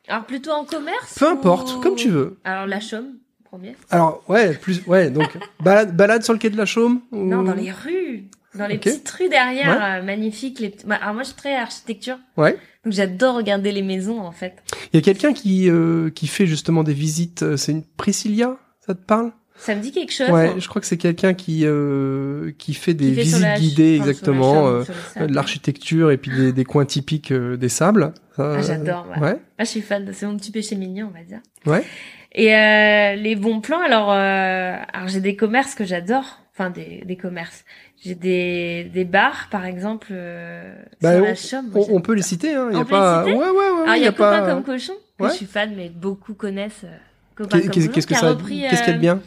Alors plutôt en commerce peu importe, comme tu veux. Alors la chaume, premier. Alors ouais, plus ouais, donc balade, balade sur le quai de la Chaume. ou- Non, dans les rues. Dans les petites rues derrière, euh, magnifiques. Les... Bah, Alors moi, je suis très architecture. Ouais. Donc j'adore regarder les maisons, en fait. Il y a quelqu'un qui, euh, qui fait justement des visites. euh, C'est une Priscilla, ça te parle? Ça me dit quelque chose. Ouais, hein, je crois que c'est quelqu'un qui euh, qui fait des qui fait sur visites la- guidées enfin, sur la exactement, euh, de l'architecture et puis des, des coins typiques euh, des sables. Ça, Ah, j'adore, ouais. Ouais. Ah, je suis fan, de- c'est mon petit péché mignon, on va dire. Ouais. Et euh, les bons plans, alors, euh, alors j'ai des commerces que j'adore, enfin des, des commerces. J'ai des, des bars, par exemple, euh, Bah, sur on- la Chaume. On, Moi, on peut les citer. Hein. Il y On a peut les pas. citer ouais, ouais, ouais. Alors, il y a, pas. Copain comme cochon, que Ouais. je suis fan, mais beaucoup connaissent. euh, Copain comme cochon, qu'est-ce que ça Qu'est-ce qu'il y a de euh, bien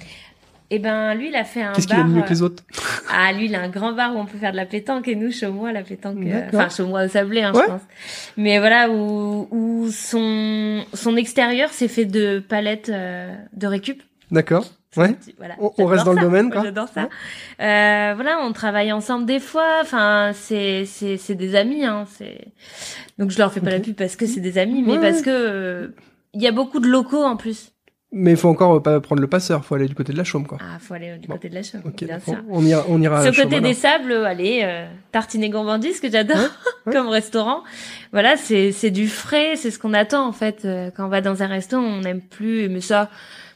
Eh ben, lui, il a fait un Qu'est-ce qu'il a de mieux que euh, les autres Ah, lui, il a un grand bar où on peut faire de la pétanque et nous, Chaumois, la pétanque. euh. Enfin, Chaumois au sablé, hein, Ouais. je pense. Mais voilà, où, où son, son extérieur s'est fait de palettes euh, de récup. D'accord. Ouais. Voilà, On- on reste dans le domaine, quoi. J'adore ça. Euh, voilà, on travaille ensemble des fois. Enfin, c'est c'est c'est des amis. Hein. C'est donc je leur fais pas la pub parce que c'est des amis, mais Ouais. parce que euh, il y a beaucoup de locaux en plus. Mais il faut encore euh, pas prendre le passeur. faut aller du côté de la Chaume, quoi. Ah, faut aller du Bon. côté de la Chaume, bien on, sûr. on ira, on ira. Chaume, côté des sables, euh, allez, euh, tartine et gourmandise que j'adore comme restaurant. Voilà, c'est c'est du frais, c'est ce qu'on attend en fait quand on va dans un resto, on n'aime plus mais ça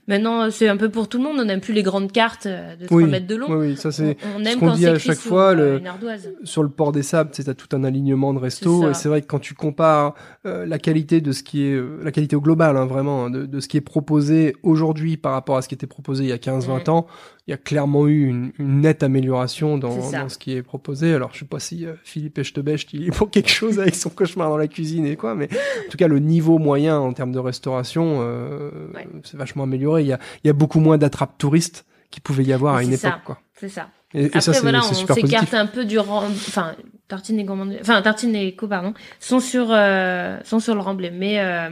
maintenant c'est un peu pour tout le monde, on n'aime plus les grandes cartes euh, de 3 Oui. mètres de long. Oui, oui, ça c'est. on, on ce aime qu'on dit c'est à chaque sur, fois, euh, le- sur le port des sables, tu as tout un alignement de resto C'est et c'est vrai que quand tu compares euh, la qualité de ce qui est euh, la qualité au global hein, vraiment hein, de, de ce qui est proposé aujourd'hui par rapport à ce qui était proposé il y a 15-20 Mm. ans, il y a clairement eu une, une nette amélioration dans, ça. dans ce qui est proposé. Alors je sais pas si euh, Philippe Echtebest il est pour quelque chose avec son cauchemar dans la cuisine et quoi, mais en tout cas le niveau moyen en termes de restauration euh, Ouais. c'est vachement amélioré. Il y a, il y a beaucoup moins d'attrapes touristes qu'il pouvait y avoir à une ça. époque quoi. C'est ça. Et, et Après ça c'est voilà, on s'écarte un peu du ram- enfin tartine et gourmandise, enfin tartine et co pardon, sont sur euh, sont sur le remblai mais euh,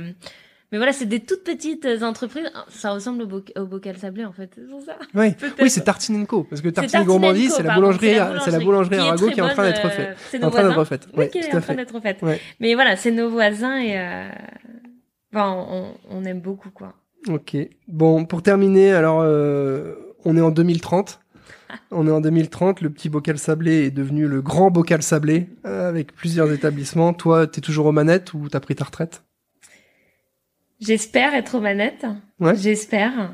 mais voilà, c'est des toutes petites entreprises. Ça ressemble au, boc- au bocal sablé en fait. C'est ça. Peut-être. Oui, c'est Tartine Co. Parce que Tartine Gourmandise, Co, c'est la boulangerie, c'est la boulangerie Arago qui est en train d'être euh, faite. C'est En train d'être refaite. Oui, qui est en train d'être faite. Ouais. Mais voilà, c'est nos voisins et euh... enfin, on, on aime beaucoup quoi. Ok. Bon, pour terminer, alors, euh, on est en 2030. On est en 2030. Le petit bocal sablé est devenu le grand bocal sablé euh, avec plusieurs établissements. Toi, t'es toujours aux manettes ou t'as pris ta retraite? J'espère être aux manettes. Ouais. J'espère.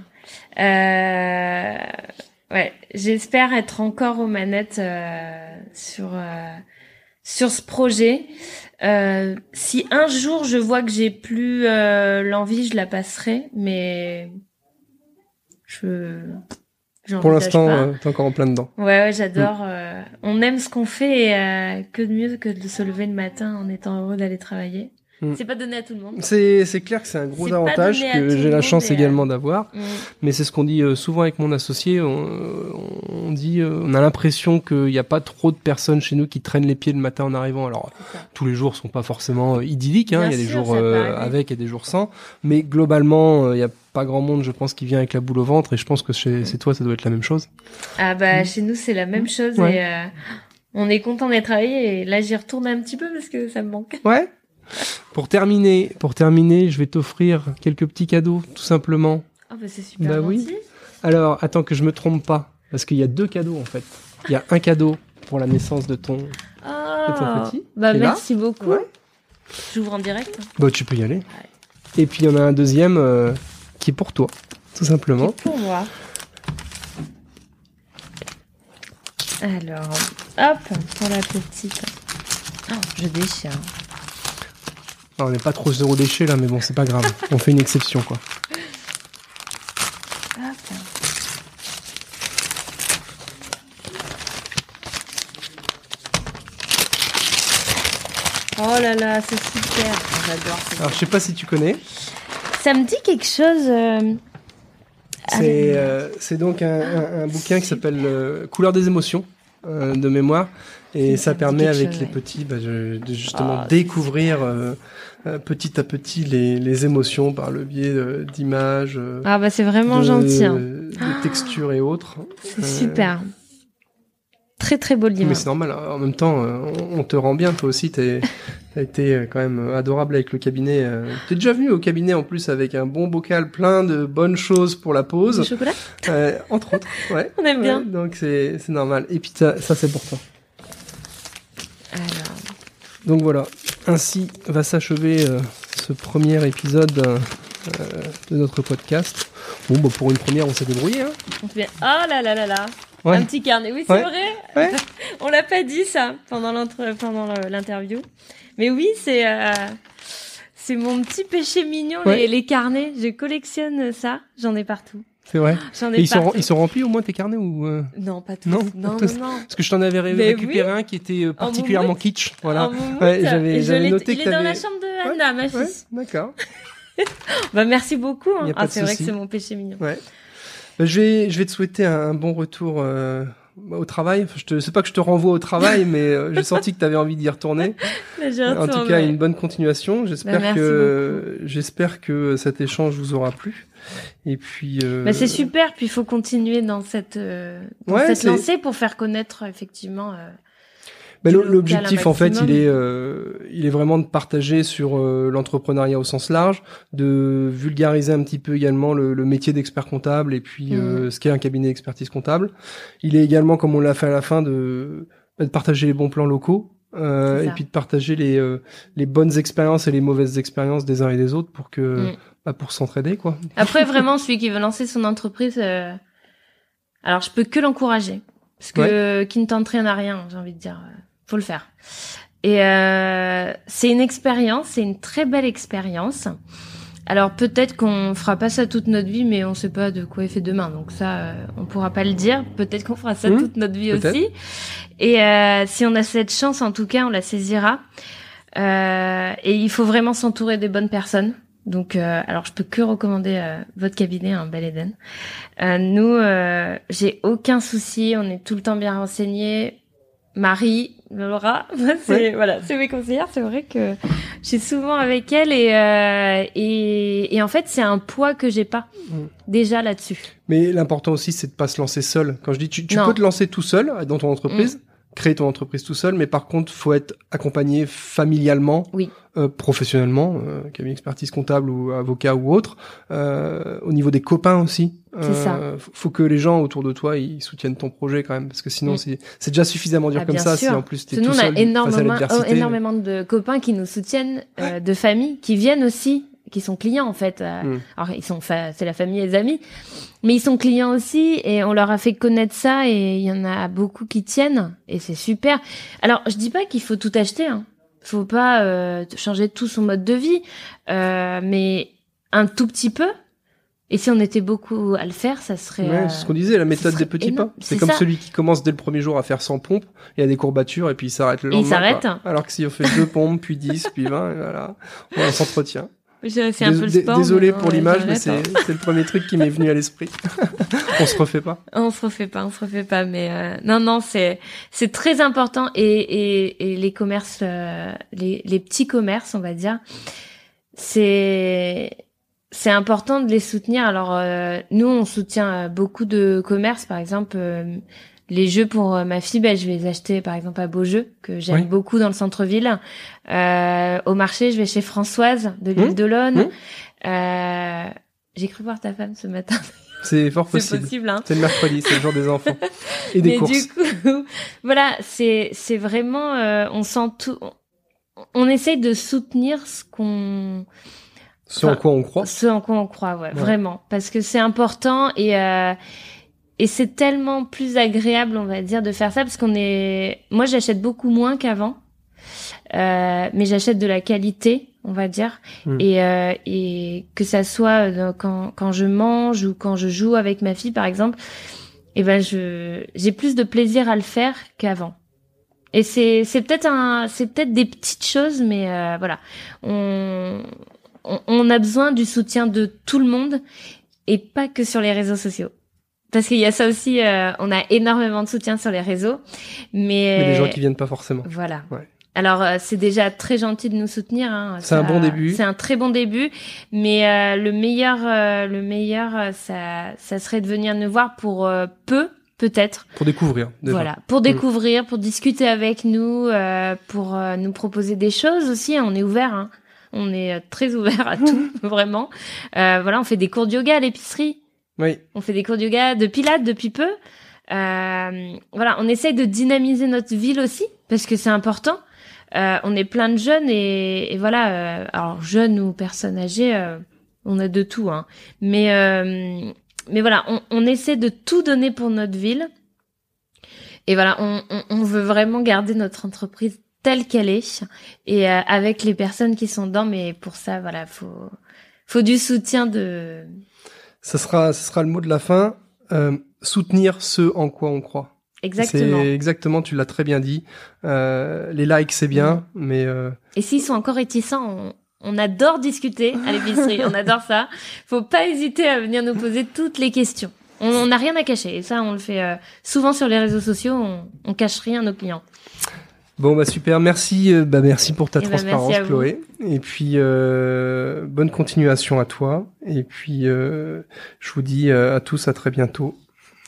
Euh... Ouais, j'espère être encore aux manettes euh, sur euh, sur ce projet. Euh, si un jour je vois que j'ai plus euh, l'envie, je la passerai, mais je Pour l'instant, euh, t'es encore en plein dedans. Ouais, ouais, j'adore. euh, on aime ce qu'on fait et euh, que de mieux que de se lever le matin en étant heureux d'aller travailler. Mm. C'est pas donné à tout le monde. C'est clair que c'est un gros avantage que j'ai la chance euh, également d'avoir. Mm. Mais c'est ce qu'on dit euh, souvent avec mon associé. On, on dit, euh, on a l'impression qu'il n'y a pas trop de personnes chez nous qui traînent les pieds le matin en arrivant. Alors tous les jours sont pas forcément euh, idylliques. Hein. Il y a des sûr, jours euh, avec et des jours sans. Mais globalement, euh, il n'y a pas grand monde, je pense, qui vient avec la boule au ventre. Et je pense que chez, chez toi, ça doit être la même chose. Ah bah chez nous c'est la même chose Ouais. et euh, on est content d'être travaillé et là j'y retourne un petit peu parce que ça me manque. Ouais. Pour terminer, pour terminer, je vais t'offrir quelques petits cadeaux, tout simplement. Ah bah c'est super Bah oui. Alors, attends que je me trompe pas, parce qu'il y a deux cadeaux en fait. Il y a un cadeau pour la naissance de ton. Ah, petit, bah là. merci beaucoup. Ouais. J'ouvre en direct. Bah, tu peux y aller. Et puis il y en a un deuxième euh, qui est pour toi, tout simplement. Pour moi. Alors, hop, pour la petite. Oh, je déchire. On n'est pas trop zéro déchet là, mais bon, c'est pas grave. On fait une exception quoi. Oh là là, c'est super. J'adore. Alors, je sais pas si tu connais. Ça me dit quelque chose. euh, C'est euh, c'est donc un, un- un bouquin qui s'appelle euh, Couleur des émotions de mémoire. Et Ça permet avec chose, les ouais. petits bah, de justement Ah, découvrir petit à petit les, les émotions par le biais euh, d'images, euh, Ah bah c'est vraiment de, gentil. hein. de textures et autres. C'est Euh, super. Très très beau livre. Mais c'est normal. En même temps, euh, on, te rend bien. Toi aussi, t'es- t'as été euh, quand même adorable avec le cabinet. euh. T'es déjà venu au cabinet en plus avec un bon bocal plein de bonnes choses pour la Du pause, chocolat euh, entre autres. Ouais. On aime bien. Ouais, donc c'est normal. Et puis ça, ça c'est pour toi. Alors, Donc voilà. Ainsi va s'achever euh, ce premier épisode euh, euh, de notre podcast. Bon, bah, pour une première, on s'est débrouillé. Hein on fait... Oh là là là là. Ouais. Un petit carnet. Oui, c'est Ouais. vrai. Ouais. On l'a pas dit ça pendant l'entre- pendant le- l'interview. Mais oui, c'est euh, c'est mon petit péché mignon les, les carnets. Je collectionne ça. J'en ai partout. C'est vrai. J'en ai Et ils sont, partout. ils sont remplis au moins tes carnets ou euh? Non, pas tous. Non, non, non. Parce que je t'en avais Mais récupéré un qui était euh, particulièrement kitsch. Voilà. Ouais, j'avais- noté Il que est dans la chambre de Anna, ma fille. Ouais, d'accord. Bah merci beaucoup. hein. Ah, c'est vrai que c'est mon péché mignon. Ouais. Bah, je vais, je vais te souhaiter un, bon retour euh, au travail. Enfin, je te, c'est pas que je te renvoie au travail, mais euh, j'ai senti que tu avais envie d'y retourner. En tout cas, une bonne continuation. J'espère Bah, que, j'espère que cet échange vous aura plu. Et puis. euh, Bah, c'est super, puis il faut continuer dans cette, euh, dans Ouais, cette lancée pour faire connaître effectivement. euh, bah, l'objectif, en fait, il est, euh, il est vraiment de partager sur euh, l'entrepreneuriat au sens large, de vulgariser un petit peu également le, le métier d'expert comptable et puis euh, ce qu'est un cabinet d'expertise comptable. Il est également, comme on l'a fait à la fin, de, bah, de partager les bons plans locaux. Euh, et puis de partager les, euh, les bonnes expériences et les mauvaises expériences des uns et des autres pour que Mm. bah, pour s'entraider quoi. Après, vraiment, celui qui veut lancer son entreprise, euh, alors je peux que l'encourager. Parce que qui ne tente rien à rien, j'ai envie de dire. euh, Faut le faire. Et euh, c'est une expérience, c'est une très belle expérience. Alors peut-être qu'on fera pas ça toute notre vie, mais on sait pas de quoi est fait demain, donc ça, euh, on pourra pas le dire. Peut-être qu'on fera ça Mmh, toute notre vie aussi. Et euh, si on a cette chance, en tout cas, on la saisira. Euh, et il faut vraiment s'entourer des bonnes personnes. Donc, euh, alors je peux que recommander euh, votre cabinet, un Bel Eden. Euh, nous, euh, j'ai aucun souci, on est tout le temps bien renseignés. Marie, Laura, c'est Ouais. voilà, c'est mes conseillères. C'est vrai que je suis souvent avec elle et euh, et, et en fait c'est un poids que j'ai pas Mm. déjà là-dessus. Mais l'important aussi, c'est de pas se lancer seul. Quand je dis, tu, tu peux te lancer tout seul dans ton entreprise, créer ton entreprise tout seul, mais par contre, faut être accompagné familialement, Oui. euh, professionnellement, euh, cabinet expertise comptable ou avocat ou autre, euh, au niveau des copains aussi. Ça. faut- que les gens autour de toi, ils soutiennent ton projet quand même, parce que sinon, Mm. c'est déjà suffisamment dur Ah, comme ça. sûr. Si en plus t'es tout nous, on a seul face à énormément, oh, énormément de copains qui nous soutiennent, euh, de familles, qui viennent aussi, qui sont clients en fait. euh, Mm. Alors ils sont, fa- c'est la famille et les amis, mais ils sont clients aussi et on leur a fait connaître ça et il y en a beaucoup qui tiennent et c'est super. Alors je dis pas qu'il faut tout acheter, hein. faut pas euh, changer tout son mode de vie, euh, mais un tout petit peu. Et si on était beaucoup à le faire, ça serait. Ouais, euh, c'est ce qu'on disait, la méthode serait des petits énorme. pas. C'est comme ça. celui qui commence dès le premier jour à faire 100 pompes, il y a des courbatures et puis il s'arrête le Et il lendemain. s'arrête. Alors que si on fait deux pompes, puis 10, puis 20, et voilà, on s'entretient. C'est un peu le sport. Désolé pour l'image, mais c'est le premier truc qui m'est venu à l'esprit. on se refait pas. On se refait pas, on se refait pas, mais euh, non, non, c'est c'est très important et et, et les commerces, euh, les les petits commerces, on va dire, c'est c'est important de les soutenir. Alors euh, nous, on soutient euh, beaucoup de commerces, par exemple. Les jeux pour euh, ma fille, ben, je vais les acheter par exemple à Beaujeu, que j'aime Oui. beaucoup dans le centre-ville. Euh, au marché, je vais chez Françoise de l'île Mmh. d'Olonne. Mmh. Euh, J'ai cru voir ta femme ce matin. C'est fort C'est possible. possible, hein. C'est le mercredi, c'est le jour des enfants. Et des Mais courses. du coup, voilà, c'est c'est vraiment, euh, on sent tout. On, on essaye de soutenir ce qu'on, Ce en quoi on croit. ce en quoi on croit, ouais, vraiment, parce que c'est important et euh, et c'est tellement plus agréable, on va dire, de faire ça parce qu'on est. Moi, j'achète beaucoup moins qu'avant, euh, mais j'achète de la qualité, on va dire, Mm. et euh, et que ça soit euh, quand quand je mange ou quand je joue avec ma fille, par exemple, et ben je j'ai plus de plaisir à le faire qu'avant. Et c'est c'est peut-être un c'est peut-être des petites choses, mais euh, voilà, on, on on a besoin du soutien de tout le monde et pas que sur les réseaux sociaux. Parce qu'il y a ça aussi, euh, on a énormément de soutien sur les réseaux, mais, Mais les gens qui viennent pas forcément. voilà. Ouais. Alors euh, c'est déjà très gentil de nous soutenir. Hein, C'est un bon début. C'est un très bon début, mais euh, le meilleur, euh, le meilleur, euh, ça, ça serait de venir nous voir pour euh, peu, peut-être. Pour découvrir. Déjà. Voilà, pour découvrir, pour discuter avec nous, euh, pour euh, nous proposer des choses aussi. On est ouvert. Hein. On est euh, très ouvert à tout, vraiment. Euh, voilà, on fait des cours de yoga à l'épicerie. Oui. On fait des cours de yoga, de pilates depuis peu. Euh, voilà, on essaye de dynamiser notre ville aussi parce que c'est important. Euh, on est plein de jeunes et, et voilà, euh, alors jeunes ou personnes âgées, euh, on a de tout. Hein. Mais euh, mais voilà, on, on essaie de tout donner pour notre ville. Et voilà, on, on, on veut vraiment garder notre entreprise telle qu'elle est et euh, avec les personnes qui sont dedans. Mais pour ça, voilà, faut faut du soutien de Ça sera, ça sera le mot de la fin. Euh, soutenir ce en quoi on croit. exactement. Exactement, tu l'as très bien dit. Euh, les likes, c'est bien, Mm. mais euh, Et s'ils sont encore réticents, on, on adore discuter à l'épicerie, on adore ça. Faut pas hésiter à venir nous poser toutes les questions. On on n'a rien à cacher, et ça on le fait euh, souvent sur les réseaux sociaux, on, on cache rien à nos clients. Bon, bah super. Merci, euh, bah merci pour ta Eh ben, transparence. Chloé. Et puis euh, bonne continuation à toi. Et puis euh, je vous dis euh, à tous à très bientôt.